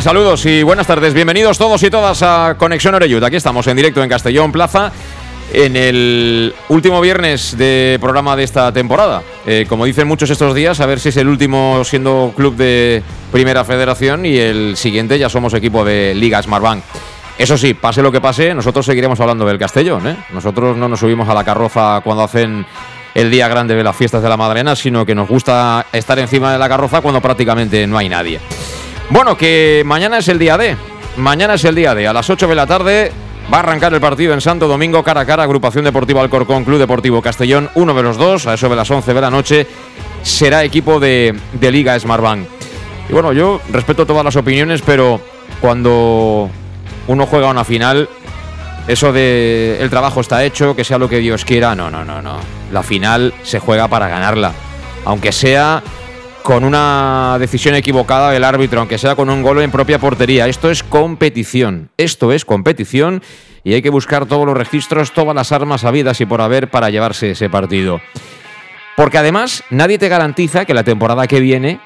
Saludos y buenas tardes. Bienvenidos todos y todas a Conexión Oreyud. Aquí estamos en directo en Castellón Plaza en el último viernes de programa de esta temporada. Eh, como dicen muchos estos días, a ver si es el último siendo club de Primera Federación y el siguiente ya somos equipo de Liga Smartbank. Eso sí, pase lo que pase, nosotros seguiremos hablando del Castellón. ¿eh? Nosotros no nos subimos a la carroza cuando hacen el día grande de las fiestas de la Madrena, sino que nos gusta estar encima de la carroza cuando prácticamente no hay nadie. Bueno, que mañana es el día D. Mañana es el día D. A las 8 de la tarde va a arrancar el partido en Santo Domingo, cara a cara, Agrupación Deportiva Alcorcón, Club Deportivo Castellón. Uno de los dos, a eso de las 11 de la noche, será equipo de, de Liga Smartbank. Y bueno, yo respeto todas las opiniones, pero cuando uno juega una final, eso de el trabajo está hecho, que sea lo que Dios quiera, no, no, no, no. La final se juega para ganarla. Aunque sea con una decisión equivocada del árbitro, aunque sea con un gol en propia portería. Esto es competición. Esto es competición y hay que buscar todos los registros, todas las armas habidas y por haber para llevarse ese partido. Porque además nadie te garantiza que la temporada que viene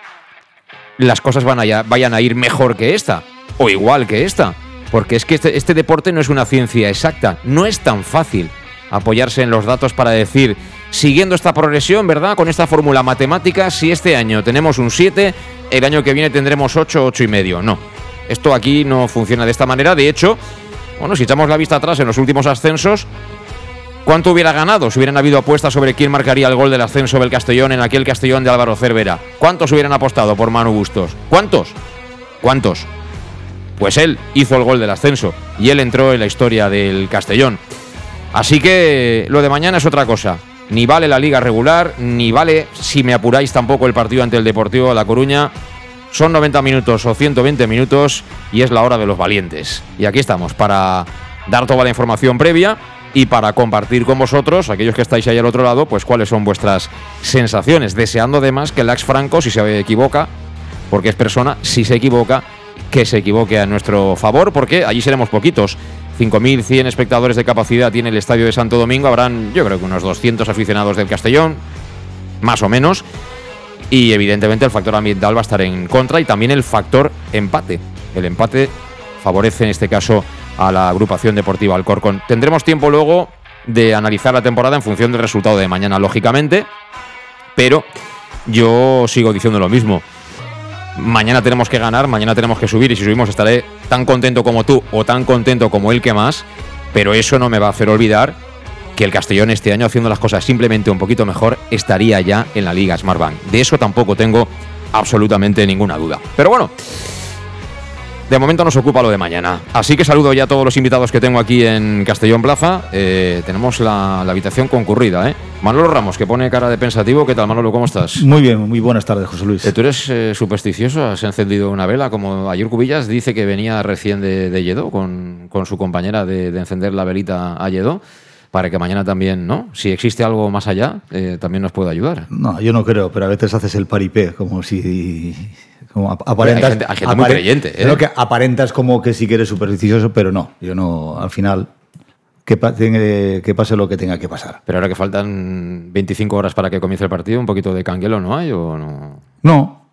las cosas van a, vayan a ir mejor que esta o igual que esta. Porque es que este, este deporte no es una ciencia exacta, no es tan fácil apoyarse en los datos para decir siguiendo esta progresión, ¿verdad? Con esta fórmula matemática, si este año tenemos un 7, el año que viene tendremos 8, 8 y medio. No, esto aquí no funciona de esta manera. De hecho, bueno, si echamos la vista atrás en los últimos ascensos, ¿cuánto hubiera ganado si hubieran habido apuestas sobre quién marcaría el gol del ascenso del Castellón en aquel Castellón de Álvaro Cervera? ¿Cuántos hubieran apostado por Manu Bustos? ¿Cuántos? ¿Cuántos? Pues él hizo el gol del ascenso y él entró en la historia del Castellón. Así que lo de mañana es otra cosa ni vale la liga regular, ni vale, si me apuráis, tampoco el partido ante el Deportivo de La Coruña. Son 90 minutos o 120 minutos y es la hora de los valientes. Y aquí estamos para dar toda la información previa y para compartir con vosotros, aquellos que estáis ahí al otro lado, pues cuáles son vuestras sensaciones. Deseando además que el Lax Franco, si se equivoca, porque es persona, si se equivoca, que se equivoque a nuestro favor, porque allí seremos poquitos. 5.100 espectadores de capacidad tiene el Estadio de Santo Domingo. Habrán, yo creo que unos 200 aficionados del Castellón, más o menos. Y evidentemente el factor ambiental va a estar en contra y también el factor empate. El empate favorece en este caso a la agrupación deportiva Alcorcón. Tendremos tiempo luego de analizar la temporada en función del resultado de mañana, lógicamente. Pero yo sigo diciendo lo mismo mañana tenemos que ganar, mañana tenemos que subir y si subimos estaré tan contento como tú o tan contento como el que más, pero eso no me va a hacer olvidar que el Castellón este año haciendo las cosas simplemente un poquito mejor estaría ya en la Liga Smartbank. De eso tampoco tengo absolutamente ninguna duda. Pero bueno, de momento nos ocupa lo de mañana. Así que saludo ya a todos los invitados que tengo aquí en Castellón Plaza. Eh, tenemos la, habitación concurrida, ¿eh? Manolo Ramos, que pone cara de pensativo. ¿Qué tal, Manolo? ¿Cómo estás? Muy bien, muy buenas tardes, José Luis. Eh, ¿Tú eres eh, supersticioso? ¿Has encendido una vela? Como ayer Cubillas dice que venía recién de, de Lledó con, su compañera de, encender la velita a Lledó para que mañana también, ¿no? Si existe algo más allá, también nos pueda ayudar. No, yo no creo, pero a veces haces el paripé, como si aparentas, hay gente, muy creyente. ¿eh? Que aparentas como que sí que eres supersticioso, pero no. Yo no, al final, que, que, pase lo que tenga que pasar. Pero ahora que faltan 25 horas para que comience el partido, ¿un poquito de canguelo no hay o no? No.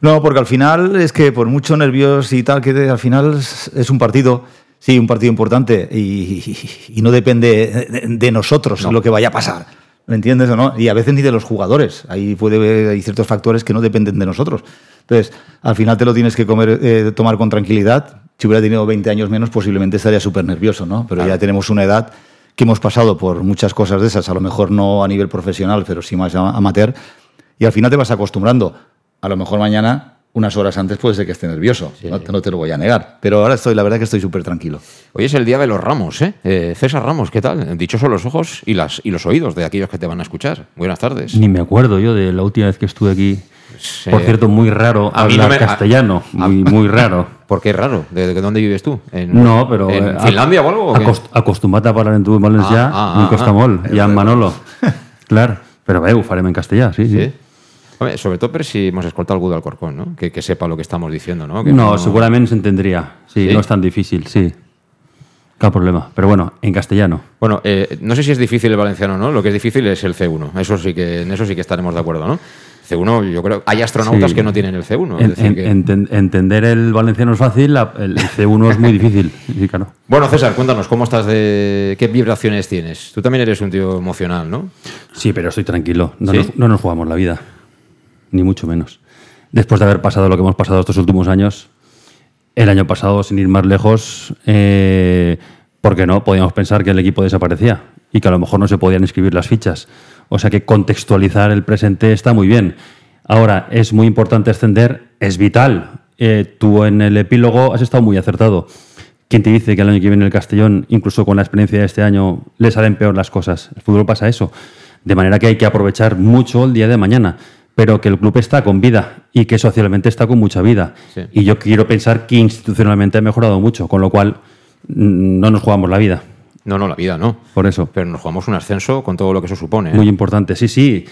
No, porque al final es que por mucho nervios y tal, que al final es un partido, sí, un partido importante y, no depende de, nosotros lo que vaya a pasar. ¿Me entiendes o no? Y a veces ni de los jugadores. Ahí puede haber hay ciertos factores que no dependen de nosotros. Entonces, al final te lo tienes que comer, eh, tomar con tranquilidad. Si hubiera tenido 20 años menos, posiblemente estaría súper nervioso, ¿no? Pero ya tenemos una edad que hemos pasado por muchas cosas de esas, a lo mejor no a nivel profesional, pero sí más amateur, y al final te vas acostumbrando. A lo mejor mañana, unas horas antes, puede ser que esté nervioso, no, te- no te lo voy a negar. Pero ahora estoy, la verdad que estoy súper tranquilo. Hoy es el día de los ramos, ¿eh? Eh, César Ramos, ¿qué tal? Dichos son los ojos y, las, y los oídos de aquellos que te van a escuchar. Buenas tardes. Ni me acuerdo yo de la última vez que estuve aquí. Por cierto, muy raro A hablar no me- a- castellano. a- muy, muy raro. ¿Por qué es raro? ¿De, de dónde vives tú? ¿En, No, pero... ¿En eh, Finlandia o algo? o qué? acost- Acostumbrad a parlar en tu valencià Ah, ah, en ah, costa ah. I en Manolo. Clar. Però bé, ho farem en castellà, sí, sí. Sobre todo, pero si hemos escoltado algú del Corcón, ¿no? Que, que sepa lo que estamos diciendo, ¿no? Que No, segurament s'entendria. Sí, Sí? no és tan difícil, sí. Cap problema. Pero bueno, en castellano. Bueno, eh, no sé si es difícil el valenciano, ¿no? Lo que es difícil es el C1. Eso sí que, en eso sí que estaremos de acuerdo, ¿no? C1, yo creo. Hay astronautas Sí. que no tienen el C1. es En- decir en- que- enten- entender el valenciano es fácil, la- el C1 es muy difícil. Sí, claro. Bueno, César, cuéntanos, ¿cómo estás de. ¿Qué vibraciones tienes? Tú también eres un tío emocional, ¿no? Sí, pero estoy tranquilo. No, ¿Sí? nos, no nos jugamos la vida. Ni mucho menos. Después de haber pasado lo que hemos pasado estos últimos años, el año pasado, sin ir más lejos, eh, ¿por qué no? Podíamos pensar que el equipo desaparecía y que a lo mejor no se podían escribir las fichas. O sea que contextualizar el presente está muy bien. Ahora, es muy importante ascender, es vital. Eh, tú en el epílogo has estado muy acertado. ¿Quién te dice que el año que viene el Castellón, incluso con la experiencia de este año, le salen peor las cosas? El fútbol pasa eso. De manera que hay que aprovechar mucho el día de mañana, pero que el club está con vida y que socialmente está con mucha vida. Sí. Y yo quiero pensar que institucionalmente ha mejorado mucho, con lo cual mm, no nos jugamos la vida. No, no, la vida no. Por eso. Pero nos jugamos un ascenso con todo lo que eso supone. ¿eh? Muy importante, sí, sí.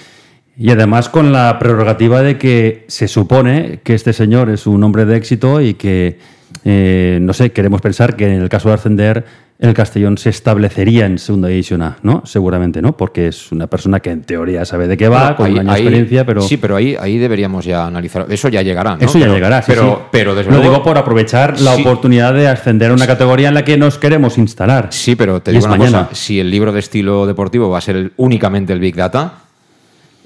Y además con la prerrogativa de que se supone que este señor es un hombre de éxito y que, eh, no sé, queremos pensar que en el caso de ascender, el Castellón se establecería en Segunda División A, ¿no? Seguramente, ¿no? Porque es una persona que en teoría sabe de qué va, Bueno, con ahí- un año de ahí- experiencia, pero... Sí, pero ahí, ahí deberíamos ya analizar. Eso ya llegará, ¿no? Eso ya Pero- llegará, sí, Pero, sí. pero desde Lo luego. digo por aprovechar la Sí. oportunidad de ascender a una categoría en la que nos queremos instalar. Sí, pero te digo una mañana. cosa: si el libro de estilo deportivo va a ser el- únicamente el Big Data,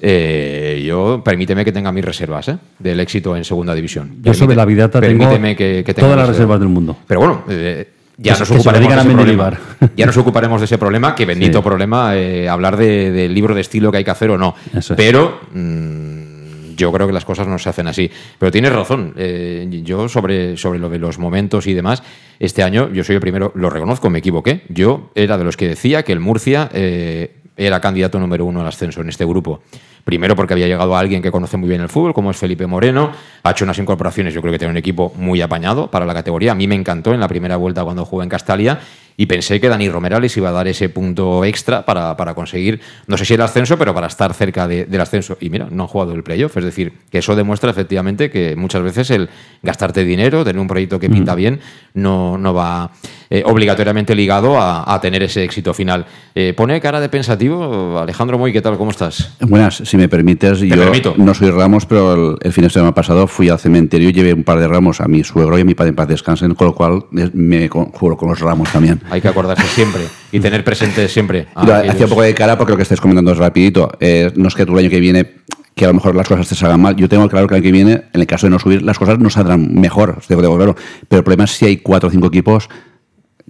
eh, yo permíteme que tenga mis reservas ¿eh? del éxito en segunda división. Yo sobre la Big Data tengo permíteme que, que tenga todas las reservas del mundo. Pero bueno, eh, ya Que nos que ocuparemos de ese problema. Mendilibar. Ya nos ocuparemos de ese problema, que bendito Sí. problema, eh, hablar de- del libro de estilo que hay que hacer o no. Es. Pero mm, yo creo que las cosas no se hacen así. Pero tienes razón. eh, yo sobre, sobre lo de los momentos y demás, este año yo soy el primero, lo reconozco, me equivoqué. Yo era de los que decía que el Murcia eh, era candidato número uno al ascenso en este grupo. Primero porque había llegado alguien que conoce muy bien el fútbol, como es Felipe Moreno, ha hecho unas incorporaciones, yo creo que tiene un equipo muy apañado para la categoría. A mí me encantó en la primera vuelta cuando jugué en Castalia y pensé que Dani Romerales iba a dar ese punto extra para, para conseguir, no sé si el ascenso, pero para estar cerca de- del ascenso. Y mira, no han jugado el playoff, es decir, que eso demuestra efectivamente que muchas veces el gastarte dinero, tener un proyecto que pinta bien, no, no va eh, obligatoriamente ligado a, a tener ese éxito final. Eh, pone cara de pensativo, Alejandro Moy, ¿qué tal? ¿Cómo estás? Buenas, si me permites, yo permito. no soy Ramos, pero el, el fin de semana pasado fui al cementerio y llevé un par de ramos a mi suegro y a mi padre en paz descansen, con lo cual eh, me conjuro con los ramos también. Hay que acordarse siempre y tener presente siempre. a aquellos- hacía un poco de cara porque lo que estáis comentando es rapidito. Eh, no es que tú el año que viene, que a lo mejor las cosas te salgan mal. Yo tengo claro que el año que viene, en el caso de no subir, las cosas no saldrán mejor, digo, claro. Pero el problema es si hay cuatro o cinco equipos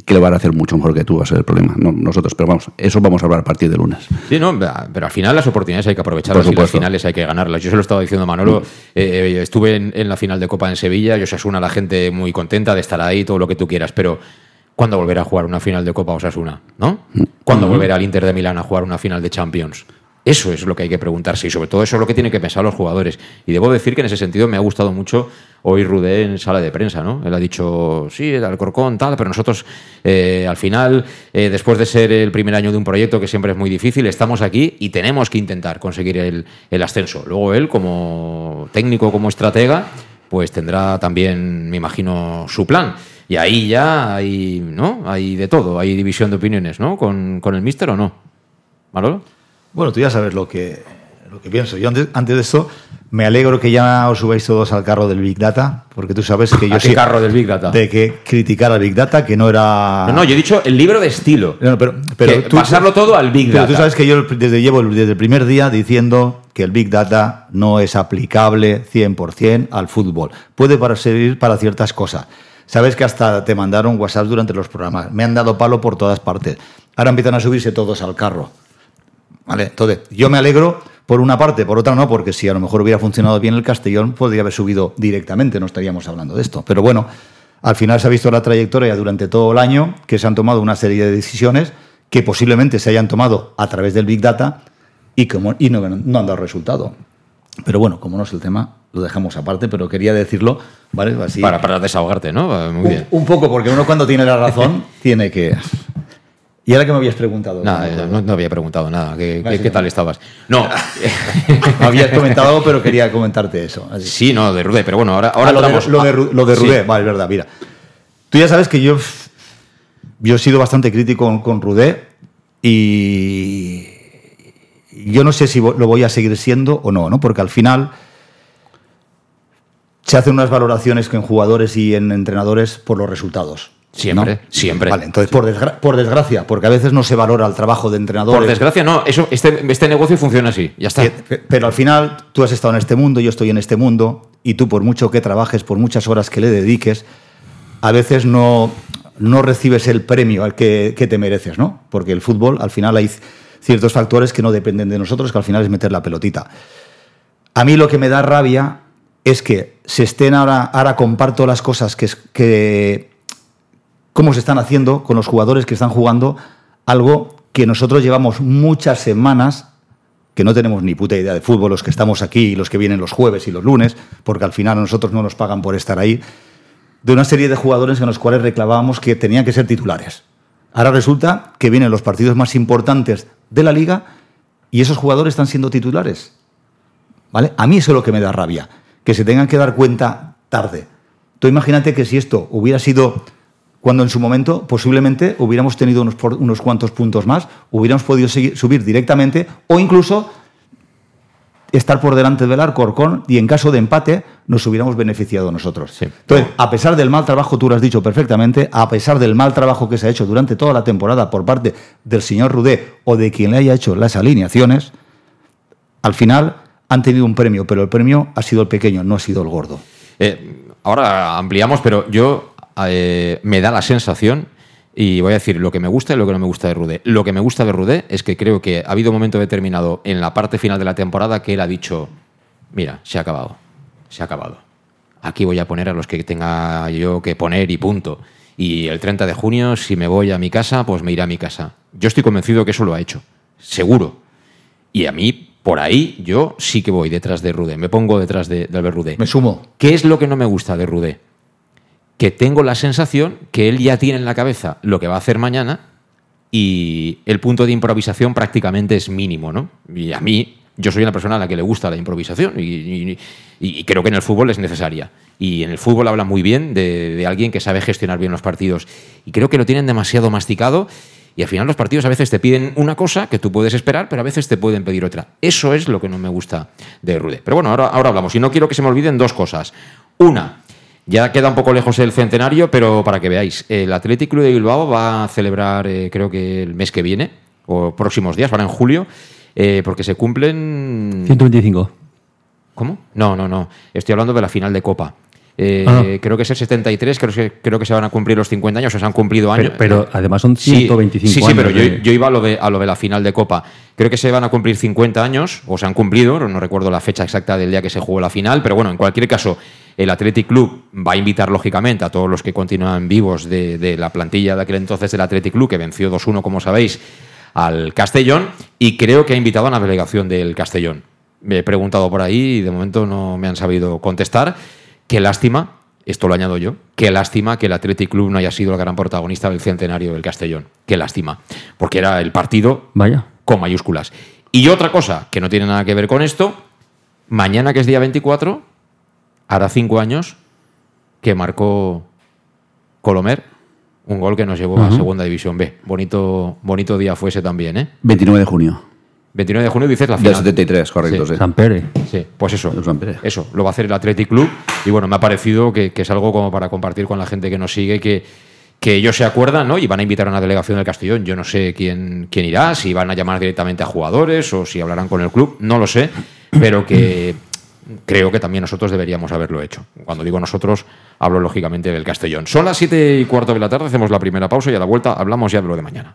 que lo van a hacer mucho mejor que tú, va a ser el problema. No nosotros, pero vamos, eso vamos a hablar a partir de lunes. Sí, no, pero al final las oportunidades hay que aprovecharlas y las finales hay que ganarlas. Yo se lo estaba diciendo a Manolo, eh, estuve en, en la final de Copa en Sevilla, yo Osasuna, la gente muy contenta de estar ahí, todo lo que tú quieras, pero ¿cuándo volverá a jugar una final de Copa Osasuna? ¿No? ¿Cuándo volverá el Inter de Milán a jugar una final de Champions? Eso es lo que hay que preguntarse y sobre todo eso es lo que tienen que pensar los jugadores. Y debo decir que en ese sentido me ha gustado mucho hoy Rudé en sala de prensa, ¿no? Él ha dicho, sí, el Alcorcón, tal, pero nosotros eh, al final, eh, después de ser el primer año de un proyecto que siempre es muy difícil, estamos aquí y tenemos que intentar conseguir el, el ascenso. Luego él, como técnico, como estratega, pues tendrá también, me imagino, su plan. Y ahí ya hay, ¿no? Hay de todo, hay división de opiniones, ¿no? ¿Con, con el míster o no? ¿Manolo? Bueno, tú ya sabes lo que, lo que pienso. Yo antes, antes de esto, me alegro que ya os subáis todos al carro del Big Data, porque tú sabes que yo ¿A qué carro del Big Data? De que criticar al Big Data, que no era. No, no, yo he dicho el libro de estilo. No, pero, pero Que pasarlo todo al Big pero Data. tú sabes que yo desde, llevo desde el primer día diciendo que el Big Data no es aplicable 100% al fútbol. Puede para servir para ciertas cosas. Sabes que hasta te mandaron WhatsApp durante los programas. Me han dado palo por todas partes. Ahora empiezan a subirse todos al carro. ¿Vale? Entonces, yo me alegro por una parte, por otra no, porque si a lo mejor hubiera funcionado bien el Castellón, podría haber subido directamente, no estaríamos hablando de esto. Pero bueno, al final se ha visto la trayectoria durante todo el año, que se han tomado una serie de decisiones que posiblemente se hayan tomado a través del Big Data y, como, y no, no han dado resultado. Pero bueno, como no es el tema, lo dejamos aparte, pero quería decirlo, ¿vale? Así, Para, para desahogarte, ¿no? Muy bien. un, un poco, porque uno cuando tiene la razón tiene que... ¿Y ahora que me habías preguntado? Nada, eh, no, no había preguntado nada. ¿Qué, tal estabas? No. Me habías comentado pero quería comentarte eso. Así. sí, no, de Rude, pero bueno, ahora, ahora Ah, lo, de, entramos- lo de Ru- lo de Sí. Rudé, vale, es verdad, mira. Tú ya sabes que yo, yo he sido bastante crítico con, con Rudé y yo no sé si lo voy a seguir siendo o no, ¿no? Porque al final se hacen unas valoraciones en jugadores y en entrenadores por los resultados. Siempre, ¿no? siempre. Vale, entonces, por, desgra- por desgracia, porque a veces no se valora el trabajo de entrenadores. Por desgracia, no. Eso, este, este negocio funciona así. Ya está. Que- Pero al final tú has estado en este mundo, yo estoy en este mundo, y tú por mucho que trabajes, por muchas horas que le dediques, a veces no, no recibes el premio al que, que te mereces, ¿no? Porque el fútbol, al final hay ciertos factores que no dependen de nosotros, que al final es meter la pelotita. A mí lo que me da rabia es que se estén ahora, ahora comparto las cosas que, que cómo se están haciendo con los jugadores que están jugando algo que nosotros llevamos muchas semanas que no tenemos ni puta idea de fútbol, los que estamos aquí y los que vienen los jueves y los lunes, porque al final a nosotros no nos pagan por estar ahí, de una serie de jugadores en los cuales reclamábamos que tenían que ser titulares. Ahora resulta que vienen los partidos más importantes de la liga y esos jugadores están siendo titulares. ¿Vale? A mí eso es lo que me da rabia, que se tengan que dar cuenta tarde. Tú imagínate que si esto hubiera sido cuando en su momento posiblemente hubiéramos tenido unos, por- unos cuantos puntos más, hubiéramos podido seguir- subir directamente o incluso estar por delante del Alcorcón y en caso de empate nos hubiéramos beneficiado nosotros. Sí. Entonces, a pesar del mal trabajo, tú lo has dicho perfectamente, a pesar del mal trabajo que se ha hecho durante toda la temporada por parte del señor Rudé o de quien le haya hecho las alineaciones, al final han tenido un premio, pero el premio ha sido el pequeño, no ha sido el gordo. Eh, ahora ampliamos, pero yo eh, me da la sensación, y voy a decir lo que me gusta y lo que no me gusta de Rudé. Lo que me gusta de Rudé es que creo que ha habido un momento determinado en la parte final de la temporada que él ha dicho, mira, se ha acabado, se ha acabado. Aquí voy a poner a los que tenga yo que poner y punto. Y el 30 de junio, si me voy a mi casa, pues me iré a mi casa. Yo estoy convencido que eso lo ha hecho, seguro. Y a mí, por ahí, yo sí que voy detrás de Rudé, me pongo detrás de, de Albert Rudé. Me sumo. ¿Qué es lo que no me gusta de Rudé? Que tengo la sensación que él ya tiene en la cabeza lo que va a hacer mañana y el punto de improvisación prácticamente es mínimo, ¿no? Y a mí, yo soy una persona a la que le gusta la improvisación y, y- y creo que en el fútbol es necesaria. Y en el fútbol habla muy bien de, de alguien que sabe gestionar bien los partidos. Y creo que lo tienen demasiado masticado y al final los partidos a veces te piden una cosa que tú puedes esperar, pero a veces te pueden pedir otra. Eso es lo que no me gusta de Rude. Pero bueno, ahora, ahora hablamos. Y no quiero que se me olviden dos cosas. Una, ya queda un poco lejos el centenario, pero para que veáis, el Athletic Club de Bilbao va a celebrar, eh, creo que el mes que viene, o próximos días, ahora en julio, eh, porque se cumplen... 125. ¿Cómo? No, no, no. Estoy hablando de la final de Copa. Eh, Ah. Creo que es el 73, creo que, creo que se van a cumplir los 50 años, o se han cumplido años. Pero, pero además son Sí, 125 Sí, sí, años pero yo, de- yo iba a lo, de, a lo de la final de Copa. Creo que se van a cumplir 50 años, o se han cumplido, no recuerdo la fecha exacta del día que se jugó la final, pero bueno, en cualquier caso, el Athletic Club va a invitar, lógicamente, a todos los que continúan vivos de, de la plantilla de aquel entonces del Athletic Club, que venció 2-1, como sabéis, al Castellón, y creo que ha invitado a una delegación del Castellón. Me he preguntado por ahí y de momento no me han sabido contestar. Qué lástima, esto lo añado yo, qué lástima que el Athletic Club no haya sido el gran protagonista del centenario del Castellón. Qué lástima, porque era el partido Vaya. con mayúsculas. Y otra cosa que no tiene nada que ver con esto, mañana que es día 24, hará cinco años que marcó Colomer un gol que nos llevó a Ajá. Segunda División B. Bonito, bonito día fue ese también, ¿eh? 29 de junio. 29 de junio dices la Del final. 73, correcto, Sí. sí. San Pere. Sí, pues eso. El San Pere. Eso, lo va a hacer el Athletic Club. Y bueno, me ha parecido que, que es algo como para compartir con la gente que nos sigue, que, que ellos se acuerdan, ¿no? Y van a invitar a una delegación del Castellón. Yo no sé quién, quién irá, si van a llamar directamente a jugadores o si hablarán con el club, no lo sé, pero que creo que también nosotros deberíamos haberlo hecho. Cuando digo nosotros, hablo lógicamente del Castellón. Son las 7 y cuarto de la tarde, hacemos la primera pausa y a la vuelta hablamos ya de lo de mañana.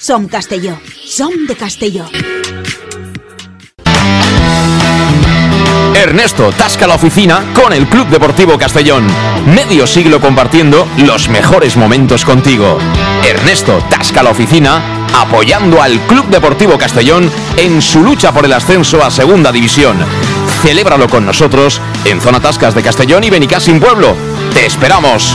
Som Castelló. De Castelló. Ernesto tasca la oficina con el Club Deportivo Castellón. Medio siglo compartiendo los mejores momentos contigo. Ernesto tasca la oficina apoyando al Club Deportivo Castellón en su lucha por el ascenso a Segunda División. Celébralo con nosotros en Zona Tascas de Castellón y Benicassim Pueblo. ¡Te esperamos!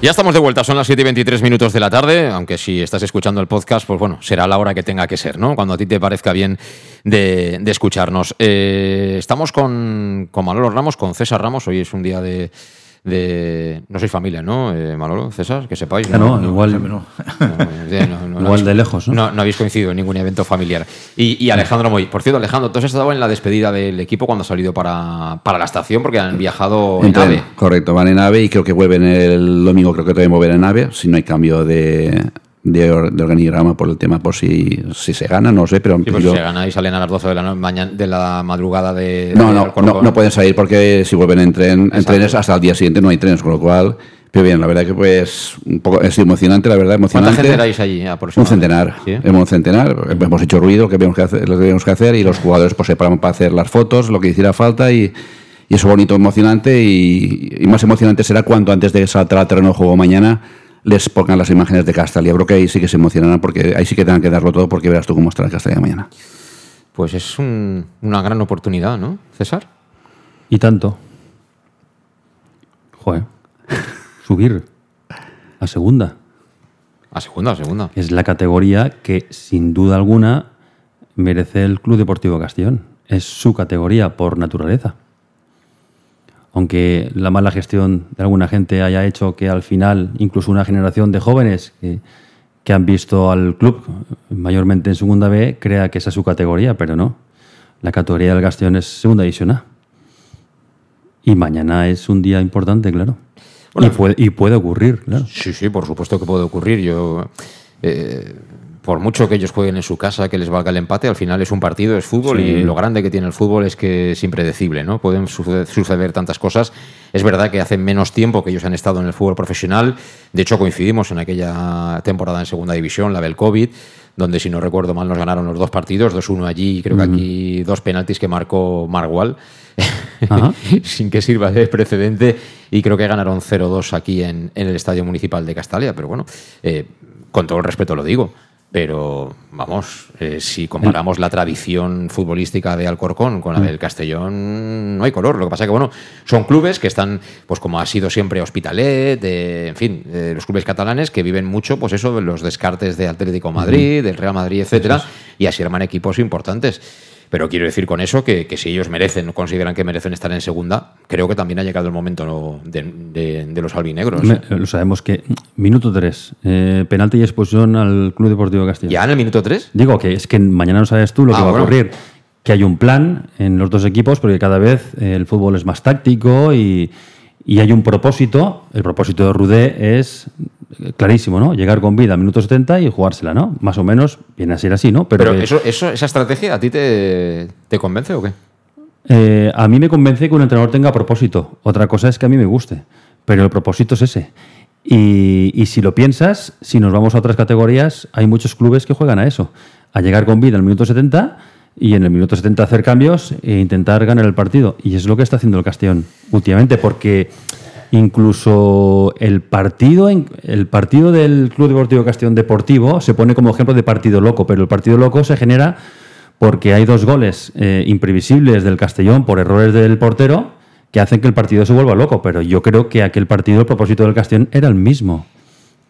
Ya estamos de vuelta, son las 7 y 23 minutos de la tarde, aunque si estás escuchando el podcast, pues bueno, será la hora que tenga que ser, ¿no? Cuando a ti te parezca bien de, escucharnos. Eh, estamos con, con Manolo Ramos, con César Ramos, hoy es un día de... de- no sois familia, ¿no, eh, Manolo, César? Que sepáis. No, igual- no, no, no, no Igual habéis- de lejos, ¿no? No, no habéis coincidido en ningún evento familiar. Y, y Alejandro Moy. Por cierto, Alejandro, tú has estado en la despedida del equipo cuando has salido para, para la estación, porque han viajado en AVE. Correcto, van en AVE y creo que vuelven el domingo, creo que también vuelven en AVE, si no hay cambio de, de, or- de organigrama por el tema, por si, si se gana, no sé, pero Sí, pues yo- se gana y salen a las 12 de la, mañana, de la madrugada de. no, de no, no, no pueden salir porque si vuelven en tren, en trenes hasta el día siguiente no hay trenes, con lo cual, pero bien, la verdad que pues un poco es emocionante, la verdad, ¿Cuánta emocionante. gente erais allí Un aproximadamente? centenar, ¿Sí? hemos un centenar, hemos hecho ruido, lo que teníamos que hacer, lo que teníamos que hacer y los jugadores pues se paran para hacer las fotos, lo que hiciera falta y, y eso bonito, emocionante y, y más emocionante será cuando antes de saltar al terreno de juego mañana les pongan las imágenes de Castalia. Creo que ahí sí que se emocionarán porque ahí sí que tengan que darlo todo porque verás tú cómo estará Castalia mañana. Pues es un- una gran oportunidad, ¿no, César? Y tanto. Joder. Subir a segunda. A segunda, a segunda. Es la categoría que, sin duda alguna, merece el Club Deportivo Castellón. Es su categoría por naturaleza. Aunque la mala gestión de alguna gente haya hecho que al final, incluso una generación de jóvenes que, que han visto al club mayormente en segunda B, crea que esa es su categoría, pero no. La categoría del Castellón es segunda división A. Y mañana es un día importante, claro. y, puede, y puede ocurrir, claro. Sí, sí, por supuesto que puede ocurrir. Yo, eh, por mucho que ellos jueguen en su casa, que les valga el empate, al final es un partido, es fútbol Sí. y lo grande que tiene el fútbol es que es impredecible, ¿no? Pueden suceder, tantas cosas. Es verdad que hace menos tiempo que ellos han estado en el fútbol profesional. De hecho, coincidimos en aquella temporada en segunda división, la del COVID, donde si no recuerdo mal nos ganaron los dos partidos, 2-1 allí y creo que aquí dos penaltis que marcó Marwal. Sin que sirva de precedente y creo que ganaron 0-2 aquí en, en el Estadio Municipal de Castalia, pero bueno, eh, con todo el respeto lo digo. Pero vamos, eh, si comparamos la tradición futbolística de Alcorcón con la Mm. del Castellón, no hay color. Lo que pasa que, bueno, son clubes que están, pues como ha sido siempre Hospitalet, eh, en fin, eh, los clubes catalanes que viven mucho, pues eso, de los descartes de Atlético de Madrid, del Real Madrid, etcétera, y así arman equipos importantes. Pero quiero decir con eso que, que si ellos merecen, consideran que merecen estar en segunda, creo que también ha llegado el momento ¿no? de, de- de los albinegros. Me- lo sabemos que. Minuto 3. penalti y expulsión al Club Deportivo Castellón. ¿Ya en el minuto 3? Digo que es que mañana no sabes tú lo Ah, que va bueno. a ocurrir. Que hay un plan en los dos equipos, porque cada vez eh, el fútbol es más táctico y, y hay un propósito. El propósito de Rudé es eh, clarísimo, ¿no? Llegar con vida a minuto 70 y jugársela, ¿no? Más o menos viene a ser así, ¿no? Pero, que- eso, eso, esa estrategia, ¿a ti te, te convence o qué? Eh, a mí me convence que un entrenador tenga propósito. Otra cosa es que a mí me guste, pero el propósito es ese. Y, y si lo piensas, si nos vamos a otras categorías, hay muchos clubes que juegan a eso, a llegar con vida al minuto 70 y en el minuto 70 hacer cambios e intentar ganar el partido. Y es lo que está haciendo el Castellón últimamente, porque incluso el partido, el partido del Club Deportivo Castellón Deportivo se pone como ejemplo de partido loco, pero el partido loco se genera porque hay dos goles eh, imprevisibles del Castellón por errores del portero que hacen que el partido se vuelva loco. Pero yo creo que aquel partido, el propósito del Castellón era el mismo,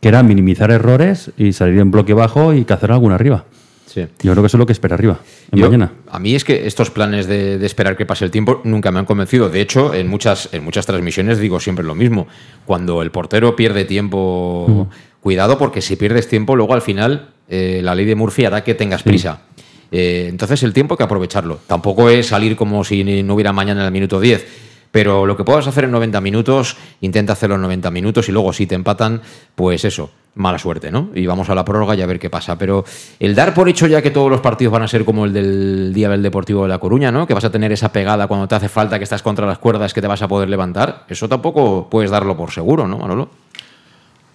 que era minimizar errores y salir en bloque bajo y cazar alguna arriba. Sí. Yo creo que eso es lo que espera arriba, en Yo- mañana. A mí es que estos planes de, de esperar que pase el tiempo nunca me han convencido. De hecho, en muchas, en muchas transmisiones digo siempre lo mismo. Cuando el portero pierde tiempo, cuidado porque si pierdes tiempo, luego al final eh, la ley de Murphy hará que tengas prisa. Eh, entonces el tiempo hay que aprovecharlo. Tampoco es salir como si no hubiera mañana en el minuto 10. Pero lo que puedas hacer en 90 minutos, intenta hacerlo en 90 minutos y luego si te empatan, pues eso, mala suerte, ¿no? Y vamos a la prórroga y a ver qué pasa. Pero el dar por hecho ya que todos los partidos van a ser como el del día del Deportivo de La Coruña, ¿no? Que vas a tener esa pegada cuando te hace falta, que estás contra las cuerdas, que te vas a poder levantar, eso tampoco puedes darlo por seguro, ¿no, Manolo?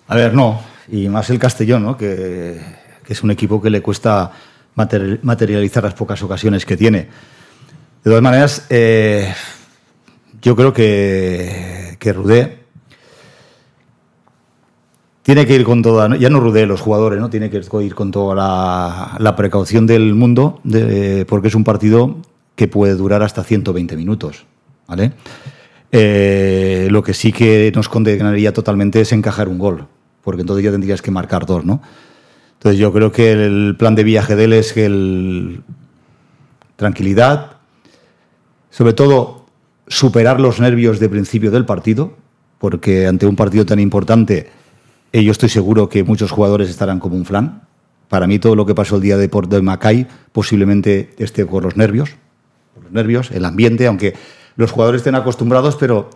A ver, no. Y más el Castellón, ¿no? Que, es un equipo que le cuesta materi- materializar las pocas ocasiones que tiene. De todas maneras, eh, yo creo que, que Rudé tiene que ir con toda, ya no Rudé, los jugadores, ¿no? Tiene que ir con toda la, precaución del mundo, porque es un partido que puede durar hasta 120 minutos, ¿vale? Eh, lo que sí que nos condenaría totalmente es encajar un gol, porque entonces ya tendrías que marcar dos, ¿no? Entonces yo creo que el plan de viaje de él es el tranquilidad, sobre todo superar los nervios de principio del partido, porque ante un partido tan importante, eh, yo estoy seguro que muchos jugadores estarán como un flan. Para mí todo lo que pasó el día de Porto de Macay posiblemente esté por los nervios, por los nervios, el ambiente, aunque los jugadores estén acostumbrados, pero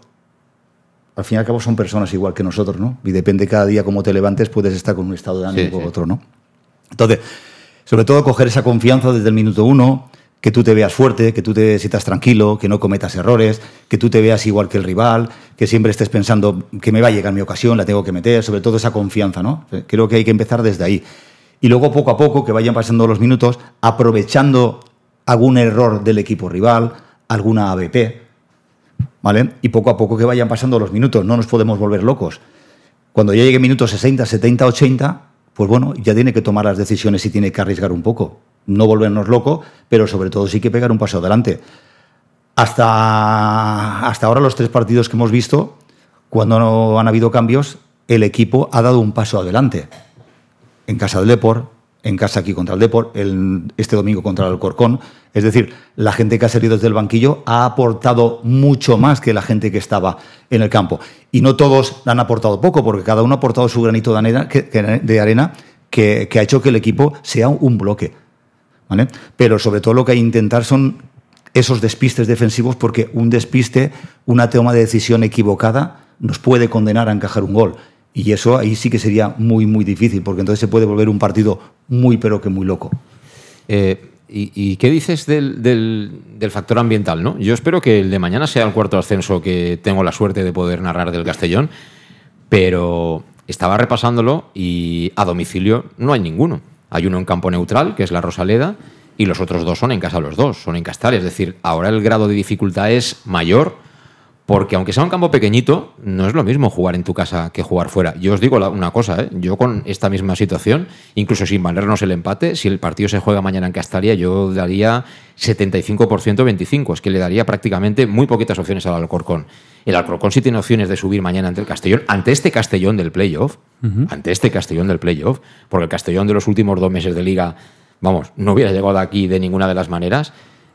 al fin y al cabo son personas igual que nosotros, ¿no? Y depende cada día cómo te levantes, puedes estar con un estado de ánimo Sí, u sí. otro, ¿no? Entonces, sobre todo coger esa confianza desde el minuto uno, que tú te veas fuerte, que tú te sientas tranquilo, que no cometas errores, que tú te veas igual que el rival, que siempre estés pensando que me va a llegar mi ocasión, la tengo que meter, sobre todo esa confianza, ¿no? Creo que hay que empezar desde ahí. Y luego poco a poco, que vayan pasando los minutos, aprovechando algún error del equipo rival, alguna ABP, ¿vale? Y poco a poco que vayan pasando los minutos, no nos podemos volver locos. Cuando ya llegue minutos 60, 70, 80, pues bueno, ya tiene que tomar las decisiones y tiene que arriesgar un poco. No volvernos locos, pero sobre todo sí que pegar un paso adelante. Hasta, hasta ahora los tres partidos que hemos visto, cuando no han habido cambios, el equipo ha dado un paso adelante. En casa del Deport, en casa aquí contra el Deport, el, este domingo contra el Corcón. Es decir, la gente que ha salido desde el banquillo ha aportado mucho más que la gente que estaba en el campo. Y no todos han aportado poco, porque cada uno ha aportado su granito de arena que, ha hecho que el equipo sea un bloque. Pero sobre todo lo que hay que intentar son esos despistes defensivos, porque un despiste, una toma de decisión equivocada, nos puede condenar a encajar un gol. Y eso ahí sí que sería muy, muy difícil, porque entonces se puede volver un partido muy, pero que muy loco. Eh, ¿y, qué dices del factor ambiental? ¿no? Yo espero que el de mañana sea el cuarto ascenso que tengo la suerte de poder narrar del Castellón, pero estaba repasándolo y a domicilio no hay ninguno. Hay uno en campo neutral, que es la Rosaleda, y los otros dos son en casa los dos, son en Castal. Es decir, ahora el grado de dificultad es mayor porque aunque sea un campo pequeñito, no es lo mismo jugar en tu casa que jugar fuera. Yo os digo una cosa, ¿eh? yo con esta misma situación, incluso sin valernos el empate, si el partido se juega mañana en Castalia, yo daría 75% 25, es que le daría prácticamente muy poquitas opciones al Alcorcón. El Alcorcón sí tiene opciones de subir mañana ante el Castellón, ante este Castellón del playoff, ante este Castellón del playoff, porque el Castellón de los últimos dos meses de liga, vamos, no hubiera llegado aquí de ninguna de las maneras,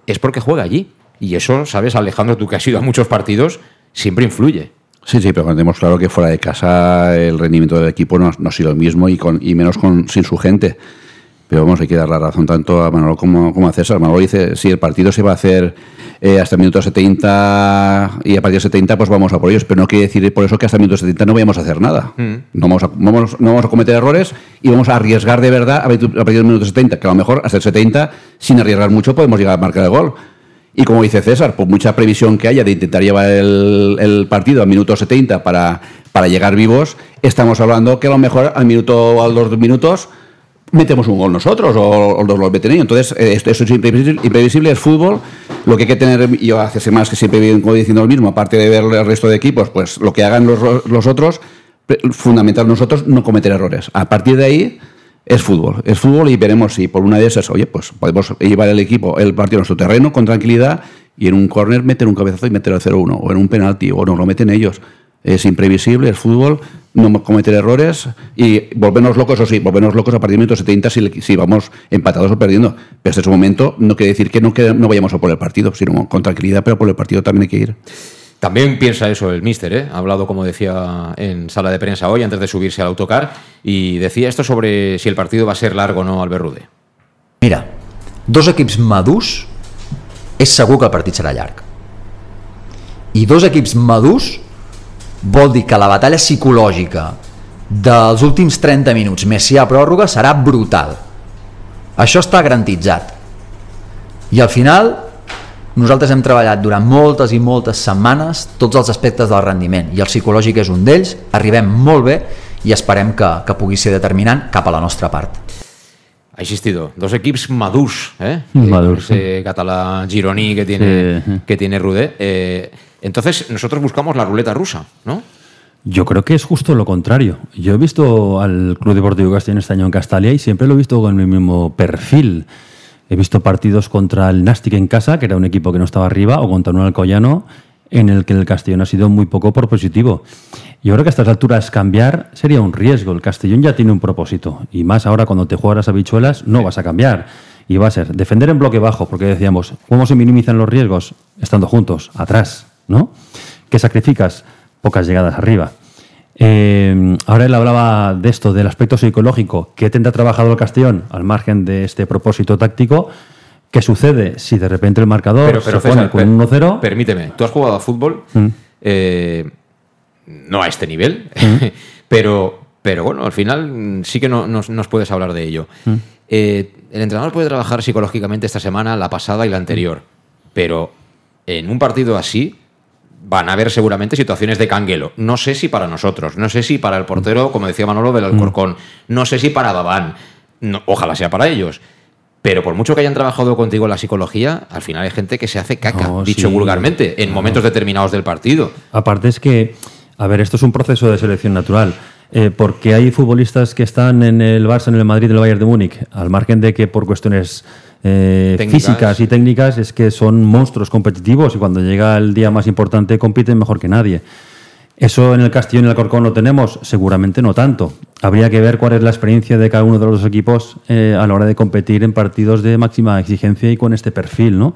es porque juega allí. Y eso, ¿sabes, Alejandro, tú que has ido a muchos partidos, siempre influye. Sí, sí, pero tenemos claro que fuera de casa el rendimiento del equipo no, no ha sido el mismo y, con, y menos con, sin su gente. Pero vamos, hay que dar la razón tanto a Manolo como, como a César. Manolo dice, si el partido se va a hacer eh, hasta el minuto 70 y a partir de 70 pues vamos a por ellos, pero no quiere decir por eso que hasta el minuto 70 no vayamos a hacer nada. Mm. No, vamos a, vamos- no vamos a cometer errores y vamos a arriesgar de verdad a partir a partir del minuto 70, que a lo mejor hasta el 70, sin arriesgar mucho, podemos llegar a marcar el gol. Y como dice César, por mucha previsión que haya de intentar llevar el, partido al minuto 70 para, para llegar vivos, estamos hablando que a lo mejor al minuto o a los dos minutos metemos un gol nosotros o, o los meten ellos. Entonces, eh, esto, esto es imprevisible, es fútbol. Lo que hay que tener, yo hace semanas que siempre diciendo lo mismo, aparte de ver el resto de equipos, pues lo que hagan los, otros, fundamental nosotros no cometer errores. A partir de ahí es fútbol, es fútbol y veremos si por una de esas, oye, pues podemos llevar el equipo, el partido a nuestro terreno con tranquilidad y en un córner meter un cabezazo y meter el 0-1 o en un penalti o nos lo meten ellos. Es imprevisible, es fútbol, no cometer errores y volvernos locos, o sí, volvernos locos a partir del minuto 70 si, si vamos empatados o perdiendo. Pero hasta ese momento no quiere decir que no, que no vayamos a por el partido, sino con tranquilidad, pero por el partido también hay que ir. También piensa eso el míster, ¿eh? Ha hablado, como decía en sala de prensa hoy, antes de subirse al autocar, y decía esto sobre si el partido va a ser largo o no al Berrude. Mira, dos equips madurs és segur que el partit serà llarg. I dos equips madurs vol dir que la batalla psicològica dels últims 30 minuts, més si hi ha pròrroga, serà brutal. Això està garantitzat. I al final, nosaltres hem treballat durant moltes i moltes setmanes tots els aspectes del rendiment i el psicològic és un d'ells, arribem molt bé i esperem que, que pugui ser determinant cap a la nostra part. Ha insistido, dos equipos madurs, ¿eh? Madurs, Eh, Ese catalán gironí que tiene, Sí. que tiene Rudé. Eh, entonces, nosotros buscamos la ruleta rusa, ¿no? Yo creo que es justo lo contrario. Yo he visto al Club Deportivo Castellón este año en Castalia y siempre lo he visto con el mismo perfil. He visto partidos contra el Nastic en casa, que era un equipo que no estaba arriba, o contra un Alcoyano, en el que el Castellón ha sido muy poco propositivo. Yo creo que a estas alturas cambiar sería un riesgo. El Castellón ya tiene un propósito. Y más ahora cuando te juegas las habichuelas, no vas a cambiar. Y va a ser defender en bloque bajo, porque decíamos, ¿cómo se minimizan los riesgos? Estando juntos, atrás, ¿no? ¿Qué sacrificas? Pocas llegadas arriba. Eh, ahora él hablaba de esto, del aspecto psicológico. ¿Qué tendrá trabajado el Castellón al margen de este propósito táctico? ¿Qué sucede si de repente el marcador Pero, pero se pone César, con per- un 1-0? Permíteme, tú has jugado a fútbol, Mm. eh, no a este nivel, pero, pero bueno, al final mm, sí que no- nos, nos puedes hablar de ello. Mm. Eh, el entrenador puede trabajar psicológicamente esta semana, la pasada y la anterior, pero en un partido así van a haber seguramente situaciones de canguelo. No sé si para nosotros, no sé si para el portero, como decía Manolo, del Alcorcón, no sé si para Babán, no, ojalá sea para ellos. Pero por mucho que hayan trabajado contigo la psicología, al final hay gente que se hace caca, No, dicho sí. vulgarmente, en No. momentos determinados del partido. Aparte es que, a ver, esto es un proceso de selección natural. Eh, porque hay futbolistas que están en el Barça, en el Madrid, en el Bayern de Múnich, al margen de que por cuestiones eh, físicas y técnicas es que son monstruos competitivos y cuando llega el día más importante compiten mejor que nadie. ¿Eso en el Castellón y el Alcorcón lo tenemos? Seguramente no tanto. Habría que ver cuál es la experiencia de cada uno de los dos equipos eh, a la hora de competir en partidos de máxima exigencia y con este perfil, ¿no?